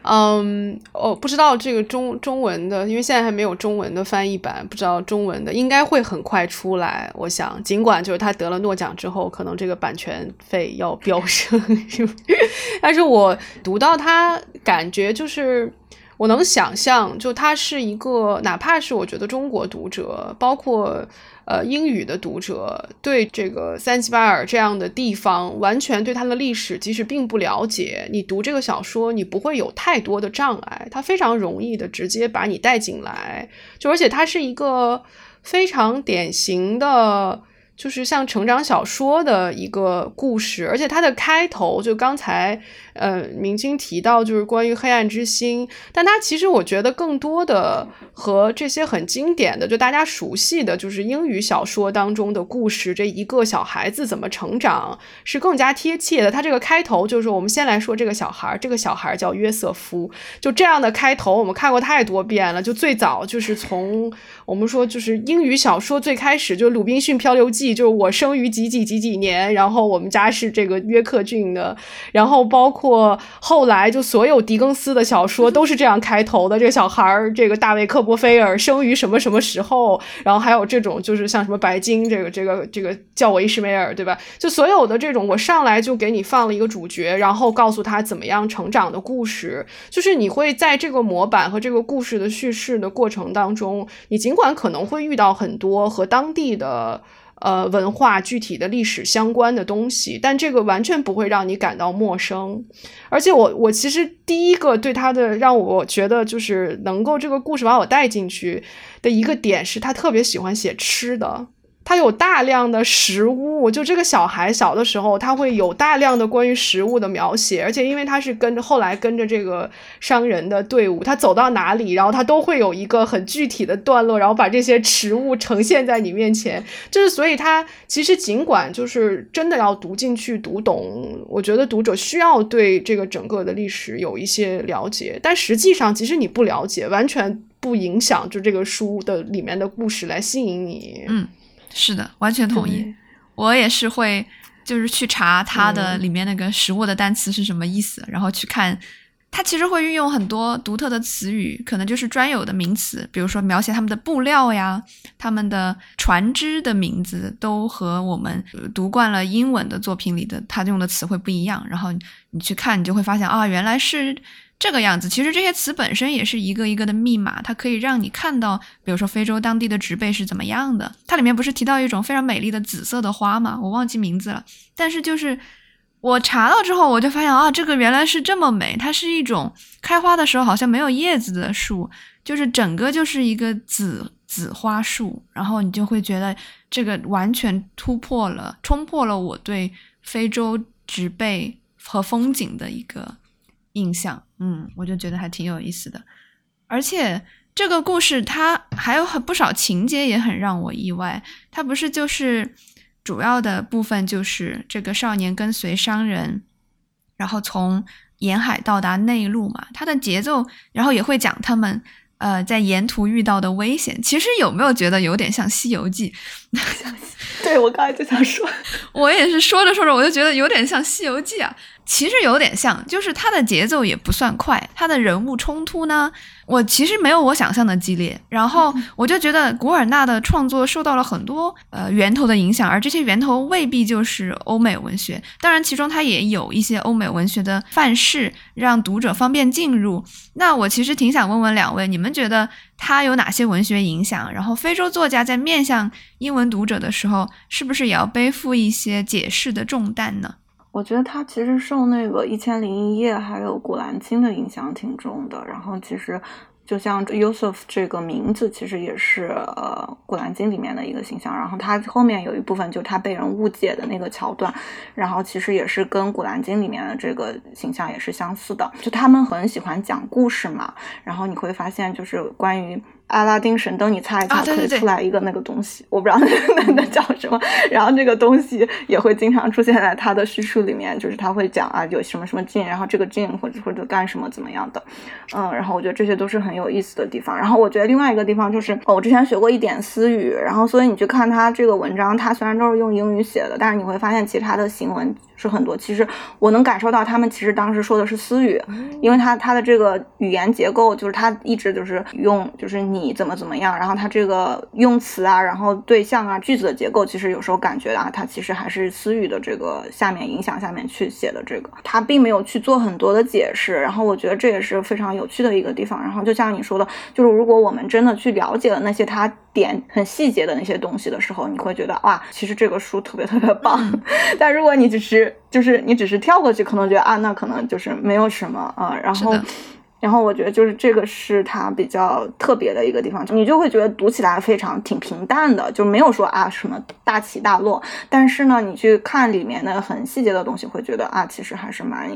嗯，我不知道这个中中文的，因为现在还没有中文的翻译版，不知道中文的应该会很快出来。我想，尽管就是他得了诺奖之后，可能这个版权费要飙升 (laughs) (laughs) 但是我读到他，感觉就是。我能想象，就他是一个，哪怕是我觉得中国读者，包括呃英语的读者，对这个三吉巴尔这样的地方，完全对它的历史即使并不了解，你读这个小说，你不会有太多的障碍，它非常容易的直接把你带进来，就而且它是一个非常典型的。就是像成长小说的一个故事，而且它的开头就刚才呃明清提到就是关于黑暗之心，但它其实我觉得更多的和这些很经典的就大家熟悉的就是英语小说当中的故事，这一个小孩子怎么成长是更加贴切的。它这个开头就是我们先来说这个小孩，这个小孩叫约瑟夫，就这样的开头我们看过太多遍了。就最早就是从我们说就是英语小说最开始就《鲁滨逊漂流记》。就是我生于几几几几年，然后我们家是这个约克郡的，然后包括括后来就所有狄更斯的小说都是这样开头的。这个小孩儿，这个大卫克波菲尔生于什么什么时候？然后还有这种就是像什么白金，这个这个这个叫我伊什梅尔，对吧？就所有的这种，我上来就给你放了一个主角，然后告诉他怎么样成长的故事。就是你会在这个模板和这个故事的叙事的过程当中，你尽管可能会遇到很多和当地的。呃，文化具体的历史相关的东西，但这个完全不会让你感到陌生。而且，我我其实第一个对他的让我觉得就是能够这个故事把我带进去的一个点是，他特别喜欢写吃的。他有大量的食物，就这个小孩小的时候，他会有大量的关于食物的描写，而且因为他是跟着后来跟着这个商人的队伍，他走到哪里，然后他都会有一个很具体的段落，然后把这些食物呈现在你面前。就是所以，他其实尽管就是真的要读进去、读懂，我觉得读者需要对这个整个的历史有一些了解，但实际上，即使你不了解，完全不影响就这个书的里面的故事来吸引你。嗯。是的，完全同意。我也是会，就是去查它的里面那个食物的单词是什么意思，然后去看。它其实会运用很多独特的词语，可能就是专有的名词，比如说描写他们的布料呀，他们的船只的名字都和我们读惯了英文的作品里的他用的词汇不一样。然后你去看，你就会发现啊，原来是。这个样子，其实这些词本身也是一个一个的密码，它可以让你看到，比如说非洲当地的植被是怎么样的。它里面不是提到一种非常美丽的紫色的花吗？我忘记名字了。但是就是我查到之后，我就发现啊，这个原来是这么美。它是一种开花的时候好像没有叶子的树，就是整个就是一个紫紫花树。然后你就会觉得这个完全突破了、冲破了我对非洲植被和风景的一个。印象，嗯，我就觉得还挺有意思的，而且这个故事它还有很不少情节也很让我意外。它不是就是主要的部分就是这个少年跟随商人，然后从沿海到达内陆嘛。它的节奏，然后也会讲他们呃在沿途遇到的危险。其实有没有觉得有点像《西游记》？(laughs) 对对我刚才就想说，(laughs) 我也是说着说着，我就觉得有点像《西游记》啊。其实有点像，就是它的节奏也不算快，它的人物冲突呢，我其实没有我想象的激烈。然后我就觉得古尔纳的创作受到了很多呃源头的影响，而这些源头未必就是欧美文学。当然，其中它也有一些欧美文学的范式，让读者方便进入。那我其实挺想问问两位，你们觉得它有哪些文学影响？然后非洲作家在面向英文读者的时候，是不是也要背负一些解释的重担呢？我觉得他其实受那个《一千零一夜》还有《古兰经》的影响挺重的。然后其实就像 Yusuf 这个名字，其实也是呃《古兰经》里面的一个形象。然后他后面有一部分就他被人误解的那个桥段，然后其实也是跟《古兰经》里面的这个形象也是相似的。就他们很喜欢讲故事嘛，然后你会发现就是关于。阿拉丁神灯，你猜一猜，可以出来一个那个东西，我不知道那那叫什么。(laughs) 然后这个东西也会经常出现在他的叙述里面，就是他会讲啊，有什么什么镜，然后这个镜或者或者干什么怎么样的，嗯，然后我觉得这些都是很有意思的地方。然后我觉得另外一个地方就是，哦我之前学过一点私语，然后所以你去看他这个文章，他虽然都是用英语写的，但是你会发现其他的行文。是很多，其实我能感受到他们其实当时说的是私语，因为他他的这个语言结构就是他一直就是用就是你怎么怎么样，然后他这个用词啊，然后对象啊，句子的结构，其实有时候感觉啊，他其实还是私语的这个下面影响下面去写的这个，他并没有去做很多的解释，然后我觉得这也是非常有趣的一个地方。然后就像你说的，就是如果我们真的去了解了那些他点很细节的那些东西的时候，你会觉得哇，其实这个书特别特别棒。(laughs) 但如果你只是就是你只是跳过去，可能觉得啊，那可能就是没有什么啊。然后，然后我觉得就是这个是它比较特别的一个地方，你就会觉得读起来非常挺平淡的，就没有说啊什么大起大落。但是呢，你去看里面的很细节的东西，会觉得啊，其实还是蛮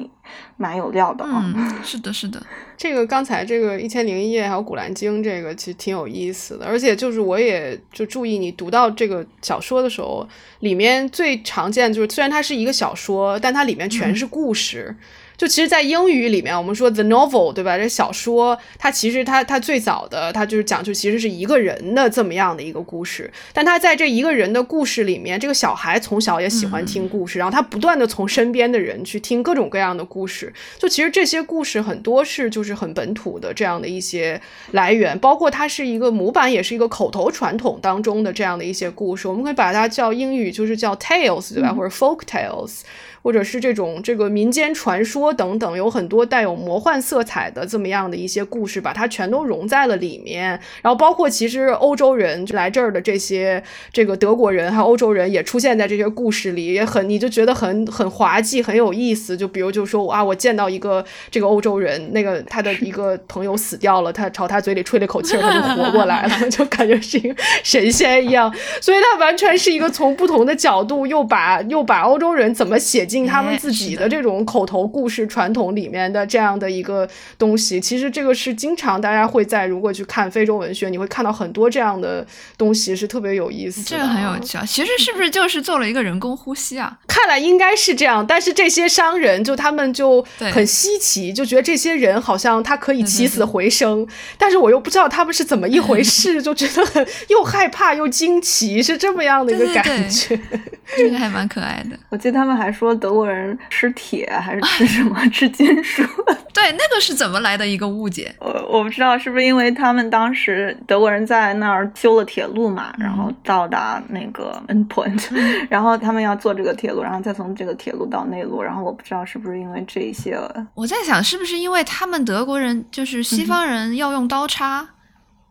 蛮有料的啊。嗯，(laughs) 是的，是的。这个刚才这个一千零一夜还有古兰经，这个其实挺有意思的。而且就是我也就注意你读到这个小说的时候。里面最常见就是，虽然它是一个小说，但它里面全是故事。就其实，在英语里面，我们说 the novel，对吧？这小说，它其实它它最早的，它就是讲，就其实是一个人的这么样的一个故事。但他在这一个人的故事里面，这个小孩从小也喜欢听故事，然后他不断的从身边的人去听各种各样的故事。就其实这些故事很多是就是很本土的这样的一些来源，包括它是一个模板，也是一个口头传统当中的这样的一些故事。我们可以把它叫英语就是叫 tales，对吧？或者 folk tales。或者是这种这个民间传说等等，有很多带有魔幻色彩的这么样的一些故事，把它全都融在了里面。然后包括其实欧洲人来这儿的这些这个德国人还有欧洲人也出现在这些故事里，也很你就觉得很很滑稽，很有意思。就比如就说啊，我见到一个这个欧洲人，那个他的一个朋友死掉了，他朝他嘴里吹了口气，他就活过来了，(laughs) 就感觉是一个神仙一样。所以他完全是一个从不同的角度又把又把欧洲人怎么写进。他们自己的这种口头故事传统里面的这样的一个东西，其实这个是经常大家会在如果去看非洲文学，你会看到很多这样的东西，是特别有意思的。这个很有趣啊！其实是不是就是做了一个人工呼吸啊？(laughs) 看来应该是这样，但是这些商人就他们就很稀奇，就觉得这些人好像他可以起死回生，但是我又不知道他们是怎么一回事，就觉得很又害怕又惊奇，是这么样的一个感觉。(laughs) 这个还蛮可爱的。我记得他们还说德国人吃铁还是吃什么 (laughs) 吃金属？(laughs) 对，那个是怎么来的一个误解？我我不知道是不是因为他们当时德国人在那儿修了铁路嘛，然后到达那个 end point，(laughs) 然后他们要坐这个铁路，然后再从这个铁路到内陆，然后我不知道是不是因为这些。我在想是不是因为他们德国人就是西方人要用刀叉。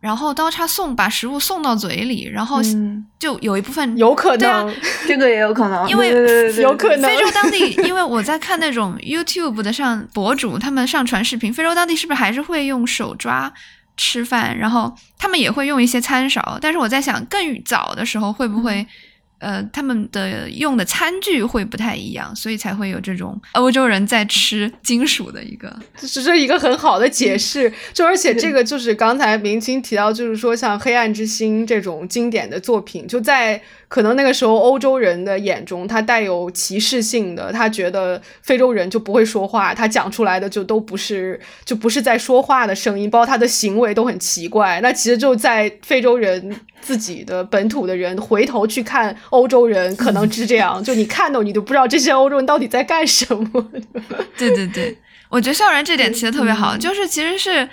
然后刀叉送把食物送到嘴里，然后就有一部分有可能，这个也有可能，因为有可能非洲当地，(laughs) 因为我在看那种 YouTube 的上博主，他们上传视频，非洲当地是不是还是会用手抓吃饭？然后他们也会用一些餐勺，但是我在想，更早的时候会不会？呃，他们的用的餐具会不太一样，所以才会有这种欧洲人在吃金属的一个，这是一个很好的解释。就而且这个就是刚才明清提到，就是说像《黑暗之心》这种经典的作品，就在。可能那个时候欧洲人的眼中，他带有歧视性的，他觉得非洲人就不会说话，他讲出来的就都不是，就不是在说话的声音，包括他的行为都很奇怪。那其实就在非洲人自己的本土的人回头去看欧洲人，可能是这样，(laughs) 就你看到你都不知道这些欧洲人到底在干什么。(laughs) 对对对，我觉得校园这点提的特别好，就是其实是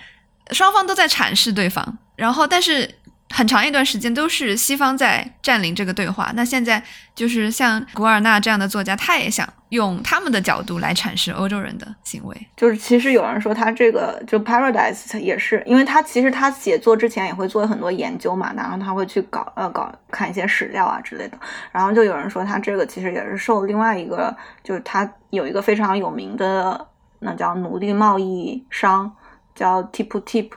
双方都在阐释对方，然后但是。很长一段时间都是西方在占领这个对话，那现在就是像古尔纳这样的作家，他也想用他们的角度来阐释欧洲人的行为。就是其实有人说他这个就 Paradise 也是，因为他其实他写作之前也会做很多研究嘛，然后他会去搞呃搞看一些史料啊之类的，然后就有人说他这个其实也是受另外一个，就是他有一个非常有名的那叫奴隶贸易商叫 Tip Tip。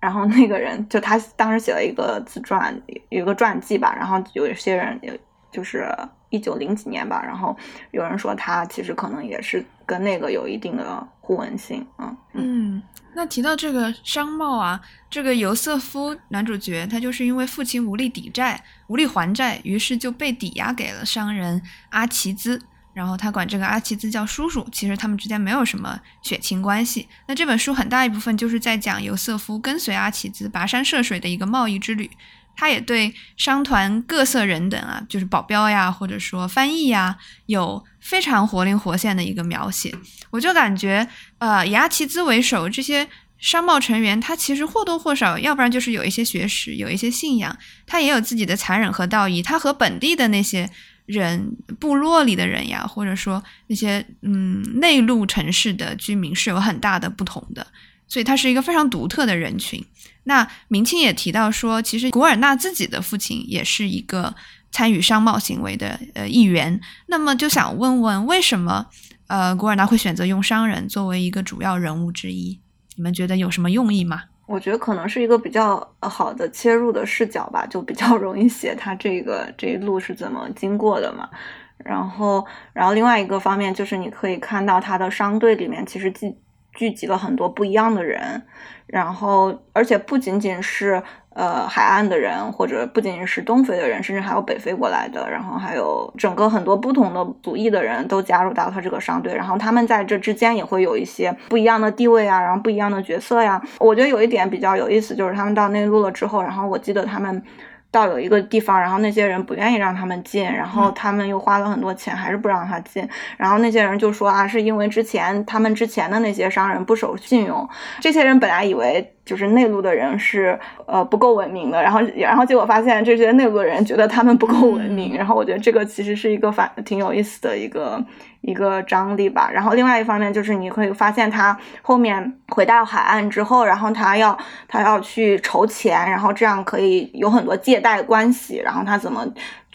然后那个人就他当时写了一个自传，有一个传记吧。然后有一些人有，就是一九零几年吧。然后有人说他其实可能也是跟那个有一定的互文性。嗯嗯。那提到这个商贸啊，这个尤瑟夫男主角他就是因为父亲无力抵债、无力还债，于是就被抵押给了商人阿奇兹。然后他管这个阿奇兹叫叔叔，其实他们之间没有什么血亲关系。那这本书很大一部分就是在讲尤瑟夫跟随阿奇兹跋山涉水的一个贸易之旅。他也对商团各色人等啊，就是保镖呀，或者说翻译呀，有非常活灵活现的一个描写。我就感觉，呃，以阿奇兹为首这些商贸成员，他其实或多或少，要不然就是有一些学识，有一些信仰，他也有自己的残忍和道义。他和本地的那些。人部落里的人呀，或者说那些嗯内陆城市的居民是有很大的不同的，所以他是一个非常独特的人群。那明清也提到说，其实古尔纳自己的父亲也是一个参与商贸行为的呃一员。那么就想问问，为什么呃古尔纳会选择用商人作为一个主要人物之一？你们觉得有什么用意吗？我觉得可能是一个比较好的切入的视角吧，就比较 (laughs) 容易写他这个这一路是怎么经过的嘛。然后，然后另外一个方面就是你可以看到他的商队里面其实既聚集了很多不一样的人，然后而且不仅仅是。呃，海岸的人，或者不仅仅是东非的人，甚至还有北非过来的，然后还有整个很多不同的族裔的人都加入到他这个商队，然后他们在这之间也会有一些不一样的地位啊，然后不一样的角色呀。我觉得有一点比较有意思，就是他们到内陆了之后，然后我记得他们。到有一个地方，然后那些人不愿意让他们进，然后他们又花了很多钱，还是不让他进。然后那些人就说啊，是因为之前他们之前的那些商人不守信用。这些人本来以为就是内陆的人是呃不够文明的，然后然后结果发现这些内陆的人觉得他们不够文明。然后我觉得这个其实是一个反挺有意思的一个。一个张力吧，然后另外一方面就是你会发现他后面回到海岸之后，然后他要他要去筹钱，然后这样可以有很多借贷关系，然后他怎么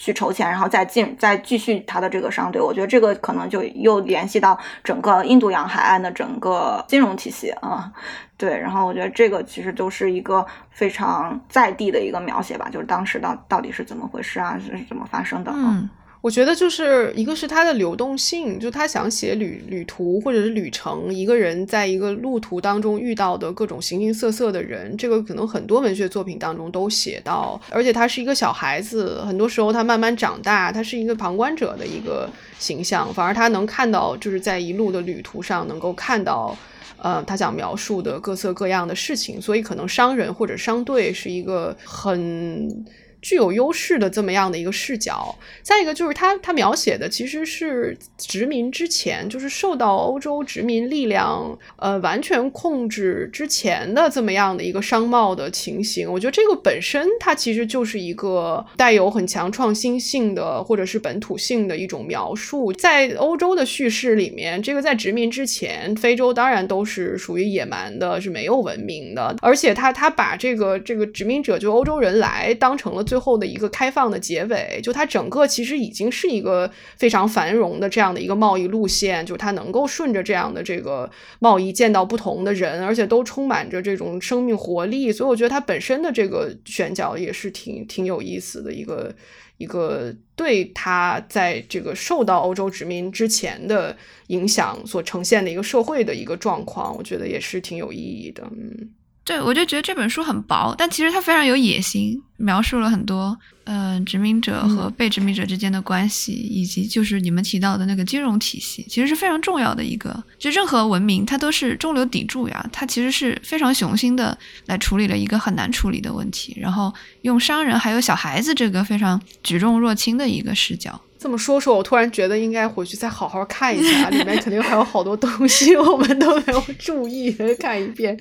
去筹钱，然后再进再继续他的这个商队，我觉得这个可能就又联系到整个印度洋海岸的整个金融体系啊，对，然后我觉得这个其实都是一个非常在地的一个描写吧，就是当时到到底是怎么回事啊，是怎么发生的嗯。我觉得就是一个是它的流动性，就他想写旅旅途或者是旅程，一个人在一个路途当中遇到的各种形形色色的人，这个可能很多文学作品当中都写到。而且他是一个小孩子，很多时候他慢慢长大，他是一个旁观者的一个形象，反而他能看到就是在一路的旅途上能够看到，呃，他想描述的各色各样的事情。所以可能商人或者商队是一个很。具有优势的这么样的一个视角，再一个就是他他描写的其实是殖民之前，就是受到欧洲殖民力量呃完全控制之前的这么样的一个商贸的情形。我觉得这个本身它其实就是一个带有很强创新性的或者是本土性的一种描述。在欧洲的叙事里面，这个在殖民之前，非洲当然都是属于野蛮的，是没有文明的，而且他他把这个这个殖民者就欧洲人来当成了。最后的一个开放的结尾，就它整个其实已经是一个非常繁荣的这样的一个贸易路线，就它能够顺着这样的这个贸易见到不同的人，而且都充满着这种生命活力，所以我觉得它本身的这个选角也是挺挺有意思的一个一个对它在这个受到欧洲殖民之前的影响所呈现的一个社会的一个状况，我觉得也是挺有意义的，嗯。对，我就觉得这本书很薄，但其实它非常有野心，描述了很多，呃，殖民者和被殖民者之间的关系，以及就是你们提到的那个金融体系，其实是非常重要的一个。就任何文明，它都是中流砥柱呀，它其实是非常雄心的来处理了一个很难处理的问题，然后用商人还有小孩子这个非常举重若轻的一个视角。这么说说，我突然觉得应该回去再好好看一下，里面肯定还有好多东西 (laughs) 我们都没有注意，看一遍。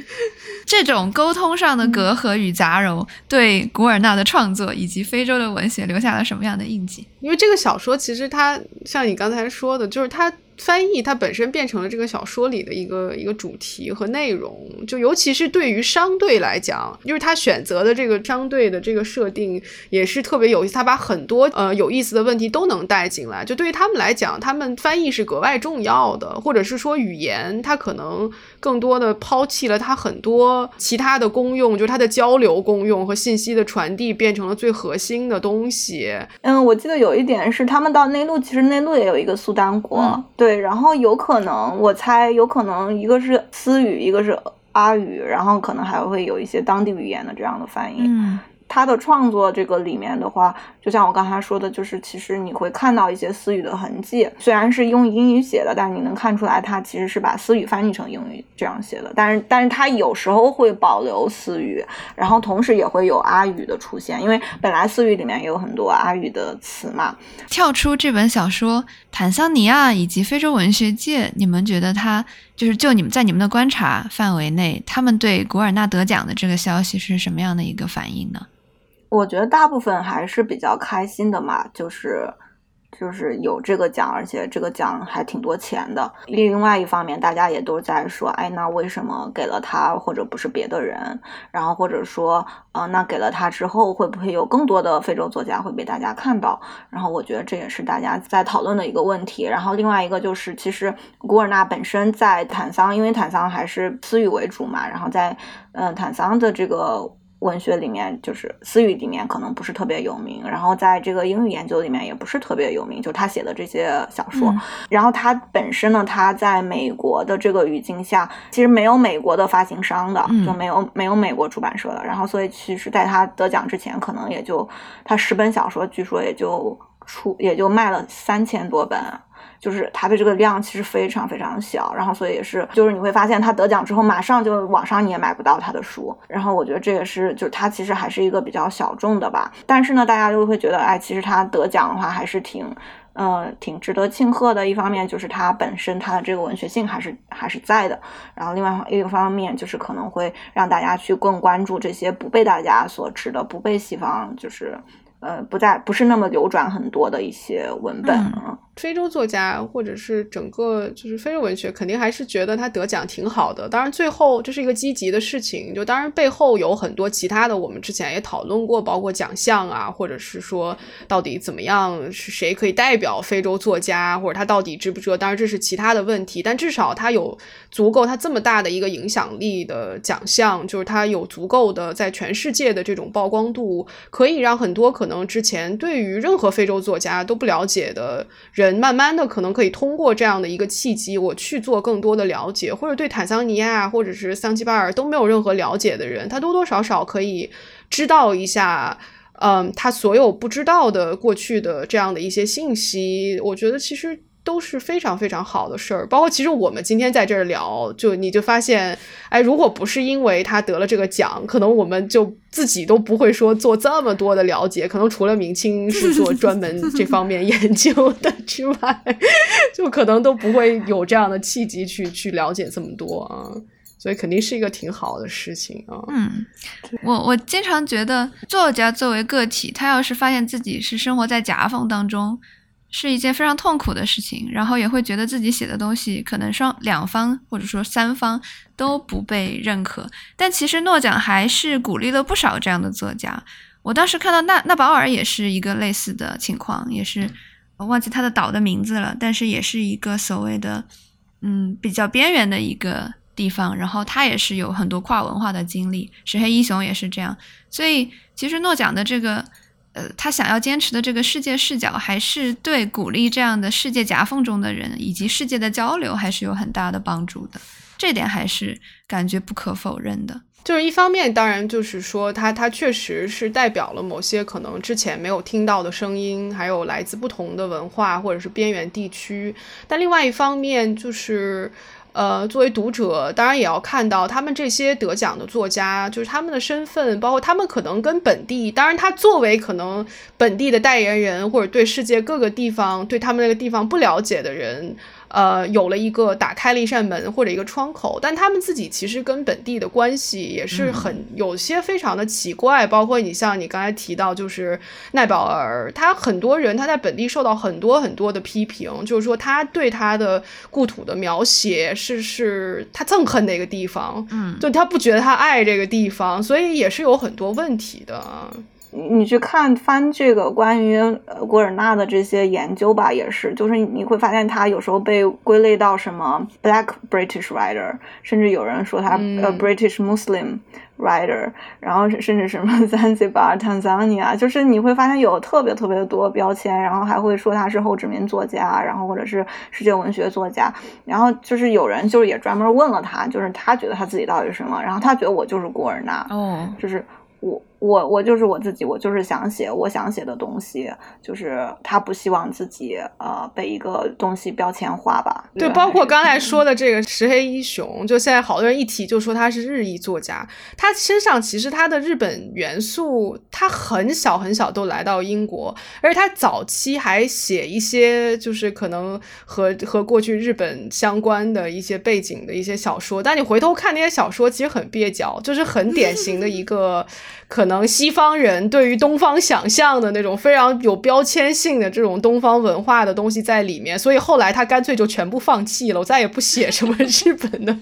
这种沟通上的隔阂与杂糅，对古尔纳的创作以及非洲的文学留下了什么样的印记？因为这个小说其实它像你刚才说的，就是它。翻译它本身变成了这个小说里的一个一个主题和内容，就尤其是对于商队来讲，就是他选择的这个商队的这个设定也是特别有意思，他把很多呃有意思的问题都能带进来。就对于他们来讲，他们翻译是格外重要的，或者是说语言它可能更多的抛弃了它很多其他的功用，就是它的交流功用和信息的传递变成了最核心的东西。嗯，我记得有一点是他们到内陆，其实内陆也有一个苏丹国，对。对，然后有可能，我猜有可能一个是斯语，一个是阿语，然后可能还会有一些当地语言的这样的翻译。嗯。他的创作这个里面的话，就像我刚才说的，就是其实你会看到一些私语的痕迹，虽然是用英语写的，但是你能看出来他其实是把私语翻译成英语这样写的。但是，但是他有时候会保留私语，然后同时也会有阿语的出现，因为本来私语里面也有很多阿语的词嘛。跳出这本小说，坦桑尼亚以及非洲文学界，你们觉得他就是就你们在你们的观察范围内，他们对古尔纳得奖的这个消息是什么样的一个反应呢？我觉得大部分还是比较开心的嘛，就是就是有这个奖，而且这个奖还挺多钱的。另外一方面，大家也都在说，哎，那为什么给了他，或者不是别的人？然后或者说，呃，那给了他之后，会不会有更多的非洲作家会被大家看到？然后我觉得这也是大家在讨论的一个问题。然后另外一个就是，其实古尔纳本身在坦桑，因为坦桑还是私语为主嘛，然后在嗯坦桑的这个。文学里面就是私语里面可能不是特别有名，然后在这个英语研究里面也不是特别有名，就他写的这些小说。然后他本身呢，他在美国的这个语境下，其实没有美国的发行商的，就没有没有美国出版社的。然后所以其实在他得奖之前，可能也就他十本小说，据说也就出也就卖了三千多本。就是它的这个量其实非常非常小，然后所以也是，就是你会发现他得奖之后，马上就网上你也买不到他的书，然后我觉得这也是，就是他其实还是一个比较小众的吧。但是呢，大家就会觉得，哎，其实他得奖的话还是挺，呃，挺值得庆贺的。一方面就是它本身它的这个文学性还是还是在的，然后另外一个方面就是可能会让大家去更关注这些不被大家所知的、不被西方就是。呃，不在不是那么流转很多的一些文本啊。非洲作家或者是整个就是非洲文学，肯定还是觉得他得奖挺好的。当然，最后这是一个积极的事情。就当然背后有很多其他的，我们之前也讨论过，包括奖项啊，或者是说到底怎么样是谁可以代表非洲作家，或者他到底值不值？当然这是其他的问题。但至少他有足够他这么大的一个影响力的奖项，就是他有足够的在全世界的这种曝光度，可以让很多可能之前对于任何非洲作家都不了解的人。慢慢的，可能可以通过这样的一个契机，我去做更多的了解，或者对坦桑尼亚或者是桑吉巴尔都没有任何了解的人，他多多少少可以知道一下，嗯，他所有不知道的过去的这样的一些信息。我觉得其实。都是非常非常好的事儿，包括其实我们今天在这儿聊，就你就发现，哎，如果不是因为他得了这个奖，可能我们就自己都不会说做这么多的了解，可能除了明清 (laughs) 是做专门这方面研究的之外，(laughs) 就可能都不会有这样的契机去去了解这么多啊，所以肯定是一个挺好的事情啊。嗯，我我经常觉得，作家作为个体，他要是发现自己是生活在夹缝当中。是一件非常痛苦的事情，然后也会觉得自己写的东西可能双两方或者说三方都不被认可。但其实诺奖还是鼓励了不少这样的作家。我当时看到纳纳保尔也是一个类似的情况，也是我忘记他的岛的名字了，但是也是一个所谓的嗯比较边缘的一个地方。然后他也是有很多跨文化的经历，石黑一雄也是这样。所以其实诺奖的这个。呃，他想要坚持的这个世界视角，还是对鼓励这样的世界夹缝中的人以及世界的交流，还是有很大的帮助的。这点还是感觉不可否认的。就是一方面，当然就是说，他他确实是代表了某些可能之前没有听到的声音，还有来自不同的文化或者是边缘地区。但另外一方面，就是呃，作为读者，当然也要看到他们这些得奖的作家，就是他们的身份，包括他们可能跟本地，当然他作为可能本地的代言人，或者对世界各个地方对他们那个地方不了解的人。呃，有了一个打开了一扇门或者一个窗口，但他们自己其实跟本地的关系也是很有些非常的奇怪。包括你像你刚才提到，就是奈保尔，他很多人他在本地受到很多很多的批评，就是说他对他的故土的描写是是他憎恨那个地方，嗯，就他不觉得他爱这个地方，所以也是有很多问题的。你去看翻这个关于呃古尔纳的这些研究吧，也是，就是你会发现他有时候被归类到什么 Black British writer，甚至有人说他呃 British Muslim writer，然后甚至什么 (laughs) Zanzibar Tanzania，就是你会发现有特别特别多标签，然后还会说他是后殖民作家，然后或者是世界文学作家，然后就是有人就是也专门问了他，就是他觉得他自己到底是什么，然后他觉得我就是古尔纳，哦，就是我。我我就是我自己，我就是想写我想写的东西，就是他不希望自己呃被一个东西标签化吧。对，包括刚才说的这个石黑一雄，就现在好多人一提就说他是日裔作家，他身上其实他的日本元素，他很小很小都来到英国，而且他早期还写一些就是可能和和过去日本相关的一些背景的一些小说，但你回头看那些小说，其实很蹩脚，就是很典型的一个。可能西方人对于东方想象的那种非常有标签性的这种东方文化的东西在里面，所以后来他干脆就全部放弃了，我再也不写什么日本的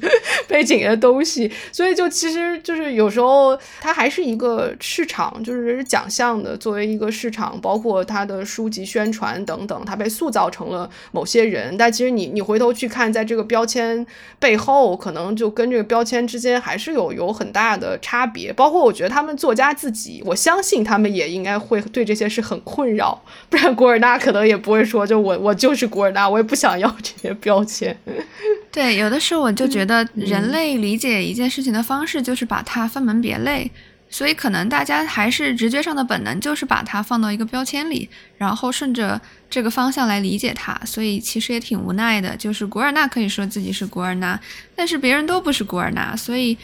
背景的东西。所以就其实就是有时候他还是一个市场，就是奖项的作为一个市场，包括他的书籍宣传等等，他被塑造成了某些人。但其实你你回头去看，在这个标签背后，可能就跟这个标签之间还是有有很大的差别。包括我觉得他们做。家自己，我相信他们也应该会对这些事很困扰，不然古尔纳可能也不会说，就我我就是古尔纳，我也不想要这些标签。(laughs) 对，有的时候我就觉得人类理解一件事情的方式就是把它分门别类，所以可能大家还是直觉上的本能就是把它放到一个标签里，然后顺着这个方向来理解它，所以其实也挺无奈的。就是古尔纳可以说自己是古尔纳，但是别人都不是古尔纳，所以。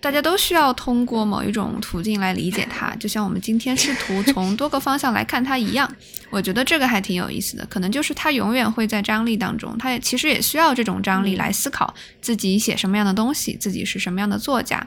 大家都需要通过某一种途径来理解它，就像我们今天试图从多个方向来看它一样。我觉得这个还挺有意思的，可能就是它永远会在张力当中，它也其实也需要这种张力来思考自己写什么样的东西，自己是什么样的作家。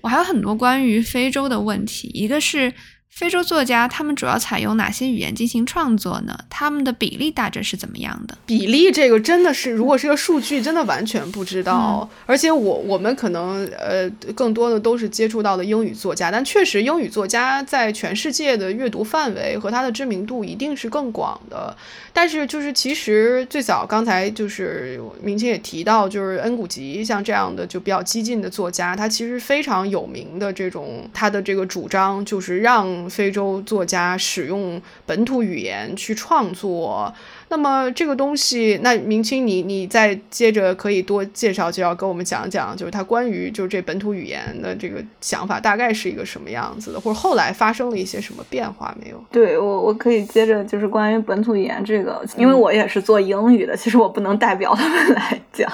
我还有很多关于非洲的问题，一个是。非洲作家他们主要采用哪些语言进行创作呢？他们的比例大致是怎么样的？比例这个真的是，如果是个数据，真的完全不知道。而且我我们可能呃更多的都是接触到的英语作家，但确实英语作家在全世界的阅读范围和他的知名度一定是更广的。但是就是其实最早刚才就是明清也提到，就是恩古吉像这样的就比较激进的作家，他其实非常有名的这种他的这个主张就是让。非洲作家使用本土语言去创作。那么这个东西，那明清你你再接着可以多介绍介绍，跟我们讲讲，就是他关于就是这本土语言的这个想法大概是一个什么样子的，或者后来发生了一些什么变化没有？对我我可以接着就是关于本土语言这个，因为我也是做英语的，其实我不能代表他们来讲，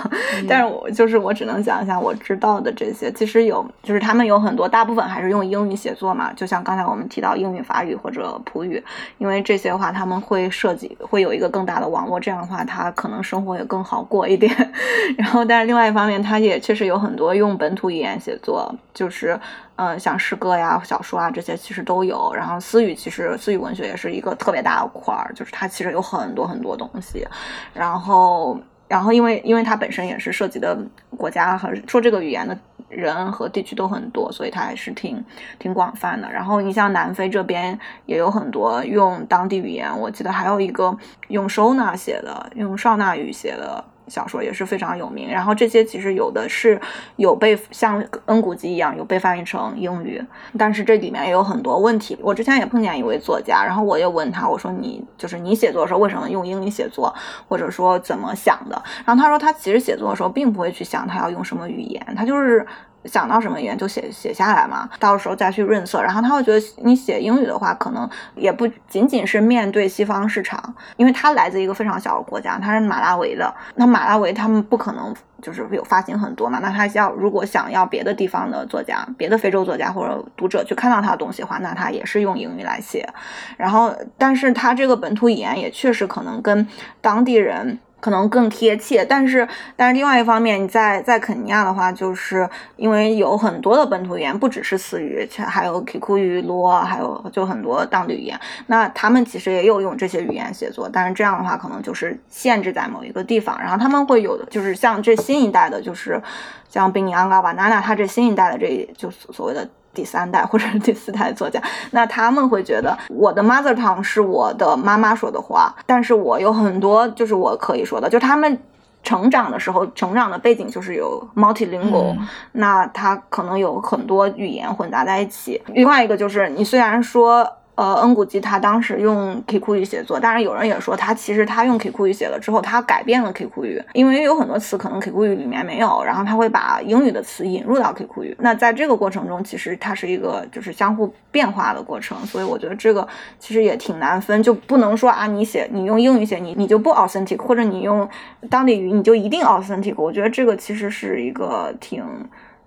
但是我就是我只能讲一下我知道的这些。其实有就是他们有很多大部分还是用英语写作嘛，就像刚才我们提到英语、法语或者普语，因为这些的话他们会涉及会有一个更。大的网络，这样的话，他可能生活也更好过一点。(laughs) 然后，但是另外一方面，他也确实有很多用本土语言写作，就是，嗯，像诗歌呀、小说啊这些，其实都有。然后，私语其实私语文学也是一个特别大的块儿，就是它其实有很多很多东西。然后，然后因为因为它本身也是涉及的国家和说这个语言的。人和地区都很多，所以它还是挺挺广泛的。然后你像南非这边也有很多用当地语言，我记得还有一个用收纳写的，用少纳语写的。小说也是非常有名，然后这些其实有的是有被像《恩古吉》一样有被翻译成英语，但是这里面也有很多问题。我之前也碰见一位作家，然后我也问他，我说你就是你写作的时候为什么用英语写作，或者说怎么想的？然后他说他其实写作的时候并不会去想他要用什么语言，他就是想到什么语言就写写下来嘛，到时候再去润色。然后他会觉得你写英语的话，可能也不仅仅是面对西方市场，因为他来自一个非常小的国家，他是马拉维的。那马拉维他们不可能就是有发行很多嘛，那他要如果想要别的地方的作家、别的非洲作家或者读者去看到他的东西的话，那他也是用英语来写。然后，但是他这个本土语言也确实可能跟当地人。可能更贴切，但是但是另外一方面，你在在肯尼亚的话，就是因为有很多的本土语言，不只是斯语，还有 Kikuyu 语、罗，还有就很多当地语言。那他们其实也有用这些语言写作，但是这样的话，可能就是限制在某一个地方。然后他们会有的，就是像这新一代的，就是像宾尼安嘎瓦娜娜，他这新一代的这就所所谓的。第三代或者是第四代作家，那他们会觉得我的 mother tongue 是我的妈妈说的话，但是我有很多就是我可以说的，就他们成长的时候，成长的背景就是有 multilingual，那他可能有很多语言混杂在一起。另外一个就是你虽然说。呃，恩古吉他当时用 Kiku 语写作，当然有人也说他其实他用 Kiku 语写了之后，他改变了 Kiku 语，因为有很多词可能 Kiku 语里面没有，然后他会把英语的词引入到 Kiku 语。那在这个过程中，其实它是一个就是相互变化的过程，所以我觉得这个其实也挺难分，就不能说啊，你写你用英语写你你就不 authentic，或者你用当地语你就一定 authentic。我觉得这个其实是一个挺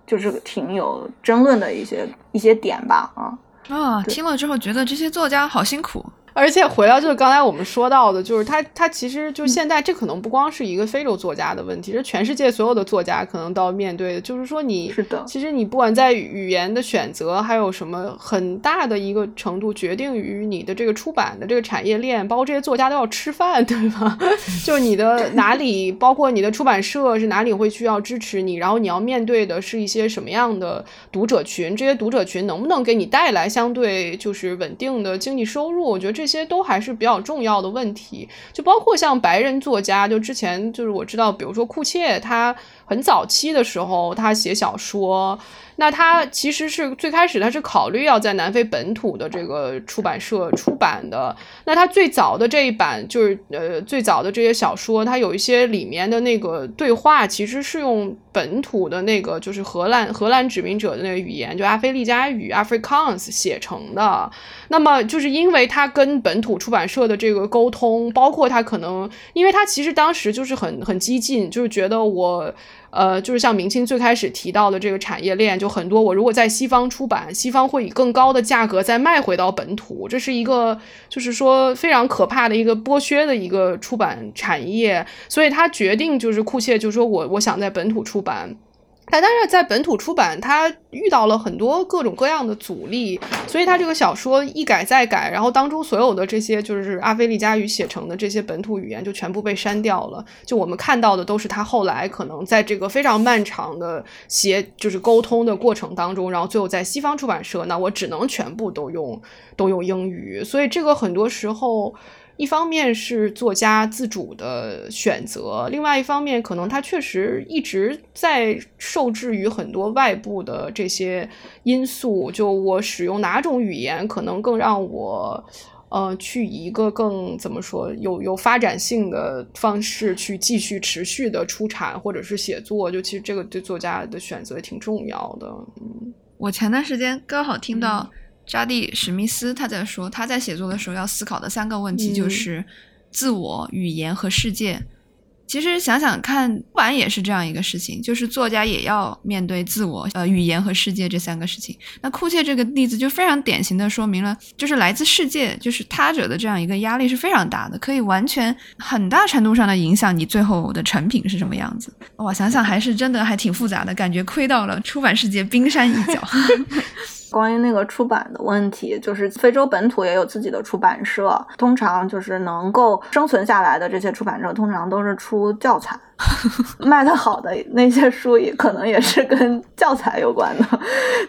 就是挺有争论的一些一些点吧，啊。啊，听了之后觉得这些作家好辛苦。而且回到就是刚才我们说到的，就是他他其实就现在这可能不光是一个非洲作家的问题，是全世界所有的作家可能都要面对的。就是说你是的，其实你不管在语言的选择，还有什么很大的一个程度决定于你的这个出版的这个产业链，包括这些作家都要吃饭，对吧？(laughs) 就你的哪里，包括你的出版社是哪里会需要支持你，然后你要面对的是一些什么样的读者群，这些读者群能不能给你带来相对就是稳定的经济收入？我觉得这。这些都还是比较重要的问题，就包括像白人作家，就之前就是我知道，比如说库切，他很早期的时候，他写小说。那他其实是最开始他是考虑要在南非本土的这个出版社出版的。那他最早的这一版就是呃最早的这些小说，它有一些里面的那个对话其实是用本土的那个就是荷兰荷兰殖民者的那个语言，就阿非利加语 （Afrikaans） 写成的。那么就是因为他跟本土出版社的这个沟通，包括他可能，因为他其实当时就是很很激进，就是觉得我。呃，就是像明清最开始提到的这个产业链，就很多。我如果在西方出版，西方会以更高的价格再卖回到本土，这是一个就是说非常可怕的一个剥削的一个出版产业。所以他决定就是库切，就是说我我想在本土出版。但但是在本土出版，他遇到了很多各种各样的阻力，所以他这个小说一改再改，然后当中所有的这些就是阿非利加语写成的这些本土语言就全部被删掉了。就我们看到的都是他后来可能在这个非常漫长的写就是沟通的过程当中，然后最后在西方出版社，那我只能全部都用都用英语。所以这个很多时候。一方面是作家自主的选择，另外一方面可能他确实一直在受制于很多外部的这些因素。就我使用哪种语言，可能更让我，呃，去以一个更怎么说有有发展性的方式去继续持续的出产或者是写作。就其实这个对作家的选择挺重要的。嗯，我前段时间刚好听到。扎蒂·史密斯他在说，他在写作的时候要思考的三个问题就是自我、语言和世界。其实想想看，出版也是这样一个事情，就是作家也要面对自我、呃语言和世界这三个事情。那库切这个例子就非常典型的说明了，就是来自世界，就是他者的这样一个压力是非常大的，可以完全很大程度上的影响你最后的成品是什么样子。哇，想想还是真的还挺复杂的，感觉亏到了出版世界冰山一角。(laughs) 关于那个出版的问题，就是非洲本土也有自己的出版社，通常就是能够生存下来的这些出版社，通常都是出教材，(laughs) 卖的好的那些书也可能也是跟教材有关的。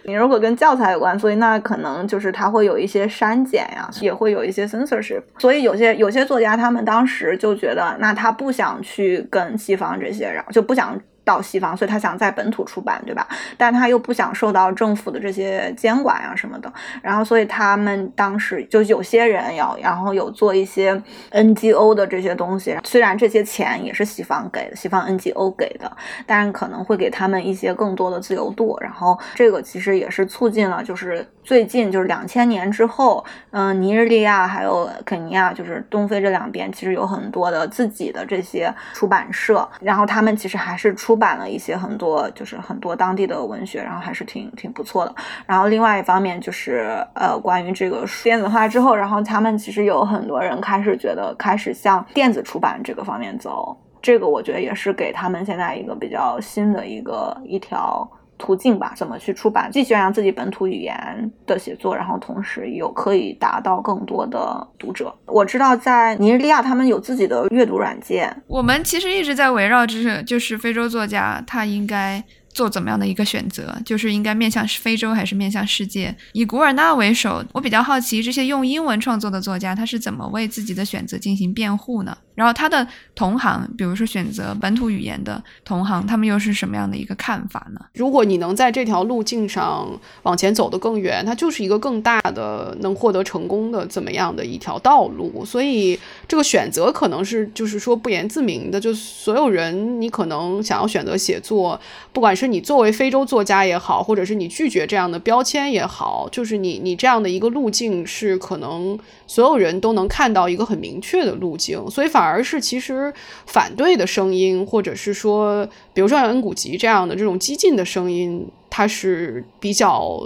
你如果跟教材有关，所以那可能就是它会有一些删减呀，也会有一些 censorship。所以有些有些作家他们当时就觉得，那他不想去跟西方这些，然后就不想。到西方，所以他想在本土出版，对吧？但他又不想受到政府的这些监管呀什么的，然后所以他们当时就有些人要，然后有做一些 NGO 的这些东西，虽然这些钱也是西方给的，西方 NGO 给的，但是可能会给他们一些更多的自由度，然后这个其实也是促进了，就是最近就是两千年之后，嗯，尼日利亚还有肯尼亚，就是东非这两边其实有很多的自己的这些出版社，然后他们其实还是出版了一些很多就是很多当地的文学，然后还是挺挺不错的。然后另外一方面就是呃，关于这个电子化之后，然后他们其实有很多人开始觉得开始向电子出版这个方面走，这个我觉得也是给他们现在一个比较新的一个一条。途径吧，怎么去出版，既宣扬自己本土语言的写作，然后同时又可以达到更多的读者。我知道在尼日利亚，他们有自己的阅读软件。我们其实一直在围绕着，就是非洲作家他应该。做怎么样的一个选择，就是应该面向非洲还是面向世界？以古尔纳为首，我比较好奇这些用英文创作的作家，他是怎么为自己的选择进行辩护呢？然后他的同行，比如说选择本土语言的同行，他们又是什么样的一个看法呢？如果你能在这条路径上往前走得更远，它就是一个更大的能获得成功的怎么样的一条道路。所以这个选择可能是就是说不言自明的，就所有人你可能想要选择写作，不管是你作为非洲作家也好，或者是你拒绝这样的标签也好，就是你你这样的一个路径是可能所有人都能看到一个很明确的路径，所以反而是其实反对的声音，或者是说，比如说像恩古吉这样的这种激进的声音，它是比较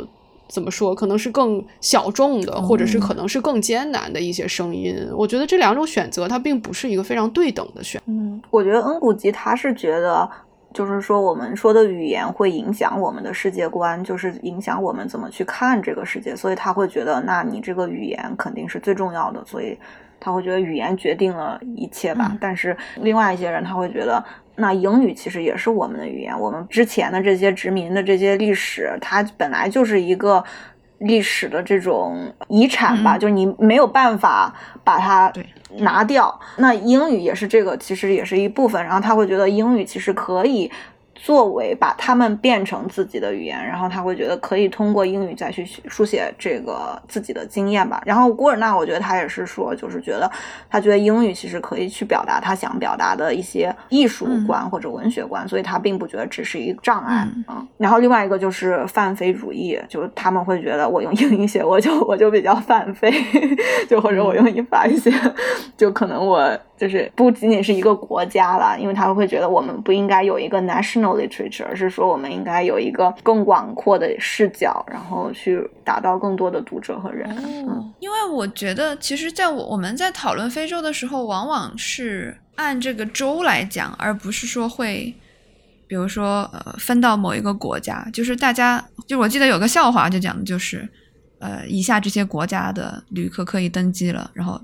怎么说，可能是更小众的，或者是可能是更艰难的一些声音。我觉得这两种选择它并不是一个非常对等的选。嗯，我觉得恩古吉他是觉得。就是说，我们说的语言会影响我们的世界观，就是影响我们怎么去看这个世界，所以他会觉得，那你这个语言肯定是最重要的，所以他会觉得语言决定了一切吧。但是另外一些人他会觉得，那英语其实也是我们的语言，我们之前的这些殖民的这些历史，它本来就是一个。历史的这种遗产吧，就是你没有办法把它拿掉。那英语也是这个，其实也是一部分。然后他会觉得英语其实可以。作为把他们变成自己的语言，然后他会觉得可以通过英语再去书写这个自己的经验吧。然后古尔纳，我觉得他也是说，就是觉得他觉得英语其实可以去表达他想表达的一些艺术观或者文学观，所以他并不觉得只是一个障碍啊。然后另外一个就是泛非主义，就是他们会觉得我用英语写，我就我就比较泛非，(laughs) 就或者我用英法写，就可能我。就是不仅仅是一个国家了，因为他们会觉得我们不应该有一个 national literature，而是说我们应该有一个更广阔的视角，然后去达到更多的读者和人。嗯，因为我觉得，其实，在我我们在讨论非洲的时候，往往是按这个州来讲，而不是说会，比如说呃，分到某一个国家。就是大家，就我记得有个笑话，就讲的就是，呃，以下这些国家的旅客可以登机了，然后。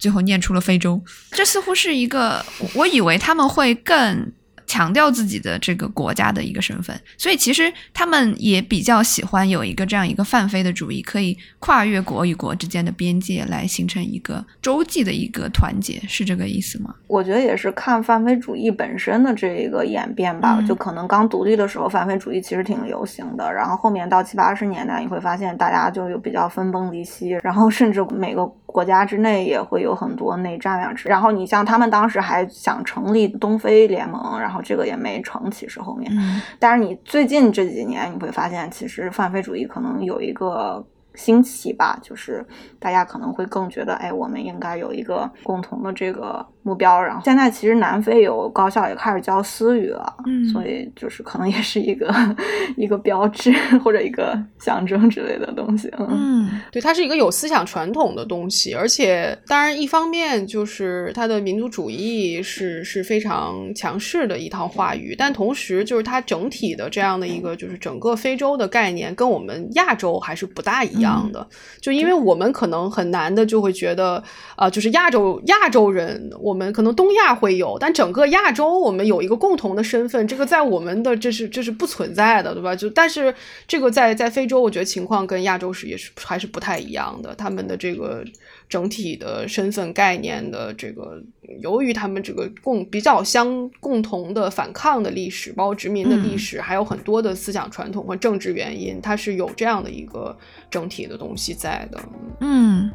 最后念出了非洲，这似乎是一个，我以为他们会更。强调自己的这个国家的一个身份，所以其实他们也比较喜欢有一个这样一个泛非的主义，可以跨越国与国之间的边界来形成一个洲际的一个团结，是这个意思吗？我觉得也是看泛非主义本身的这一个演变吧。就可能刚独立的时候，泛非主义其实挺流行的，然后后面到七八十年代，你会发现大家就有比较分崩离析，然后甚至每个国家之内也会有很多内战呀。然后你像他们当时还想成立东非联盟，然后。这个也没成，其实后面，但是你最近这几年你会发现，其实泛非主义可能有一个。兴起吧，就是大家可能会更觉得，哎，我们应该有一个共同的这个目标。然后现在其实南非有高校也开始教私语了，嗯，所以就是可能也是一个 (laughs) 一个标志或者一个象征之类的东西。嗯，对，它是一个有思想传统的东西，而且当然一方面就是它的民族主义是是非常强势的一套话语，但同时就是它整体的这样的一个就是整个非洲的概念跟我们亚洲还是不大一样。的，就因为我们可能很难的就会觉得啊，就是亚洲亚洲人，我我们可能东亚会有，但整个亚洲我们有一个共同的身份，这个在我们的这是这是不存在的，对吧？就但是这个在在非洲，我觉得情况跟亚洲是也是还是不太一样的，他们的这个。整体的身份概念的这个，由于他们这个共比较相共同的反抗的历史，包括殖民的历史，还有很多的思想传统和政治原因，它是有这样的一个整体的东西在的。嗯，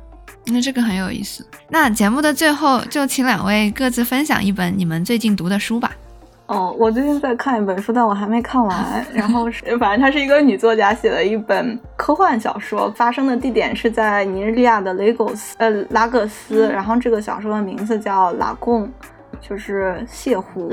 那这个很有意思。那节目的最后，就请两位各自分享一本你们最近读的书吧。哦，我最近在看一本书，但我还没看完。然后是，反正它是一个女作家写的一本科幻小说，发生的地点是在尼日利亚的雷狗斯，呃，拉各斯。然后这个小说的名字叫《拉贡》，就是泻湖。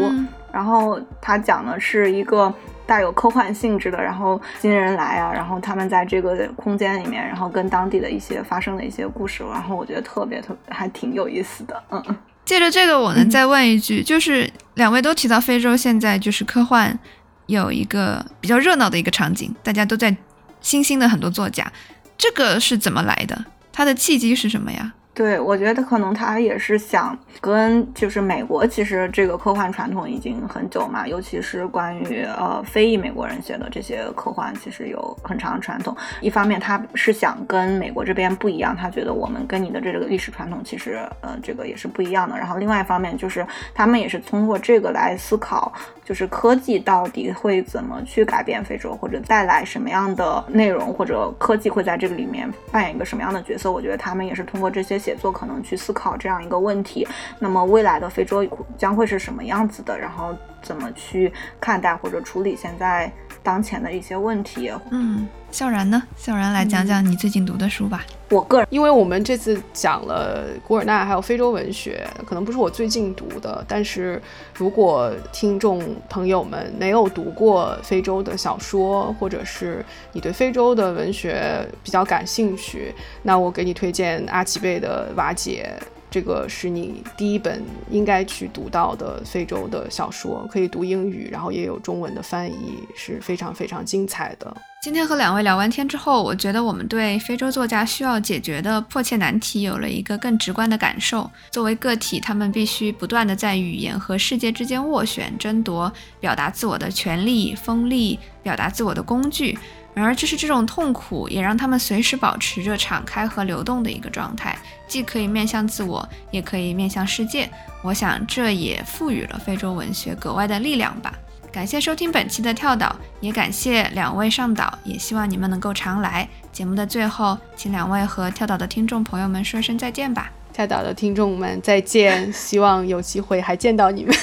然后它讲的是一个带有科幻性质的，然后新人来啊，然后他们在这个空间里面，然后跟当地的一些发生的一些故事。然后我觉得特别特别，还挺有意思的，嗯。借着这个，我能再问一句，就是两位都提到非洲现在就是科幻有一个比较热闹的一个场景，大家都在新兴的很多作家，这个是怎么来的？它的契机是什么呀？对，我觉得可能他也是想跟，就是美国其实这个科幻传统已经很久嘛，尤其是关于呃非裔美国人写的这些科幻，其实有很长传统。一方面他是想跟美国这边不一样，他觉得我们跟你的这个历史传统其实呃这个也是不一样的。然后另外一方面就是他们也是通过这个来思考，就是科技到底会怎么去改变非洲，或者带来什么样的内容，或者科技会在这个里面扮演一个什么样的角色。我觉得他们也是通过这些。写作可能去思考这样一个问题，那么未来的非洲将会是什么样子的？然后怎么去看待或者处理现在当前的一些问题？嗯，笑然呢？笑然来讲讲你最近读的书吧。我个人，因为我们这次讲了古尔纳还有非洲文学，可能不是我最近读的，但是如果听众朋友们没有读过非洲的小说，或者是你对非洲的文学比较感兴趣，那我给你推荐阿奇贝的《瓦解》。这个是你第一本应该去读到的非洲的小说，可以读英语，然后也有中文的翻译，是非常非常精彩的。今天和两位聊完天之后，我觉得我们对非洲作家需要解决的迫切难题有了一个更直观的感受。作为个体，他们必须不断的在语言和世界之间斡旋、争夺表达自我的权利、锋利表达自我的工具。然而，就是这种痛苦，也让他们随时保持着敞开和流动的一个状态，既可以面向自我，也可以面向世界。我想，这也赋予了非洲文学格外的力量吧。感谢收听本期的跳岛，也感谢两位上岛，也希望你们能够常来。节目的最后，请两位和跳岛的听众朋友们说声再见吧。跳岛的听众们再见，(laughs) 希望有机会还见到你们。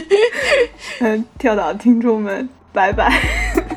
(laughs) 嗯，跳岛听众们，拜拜。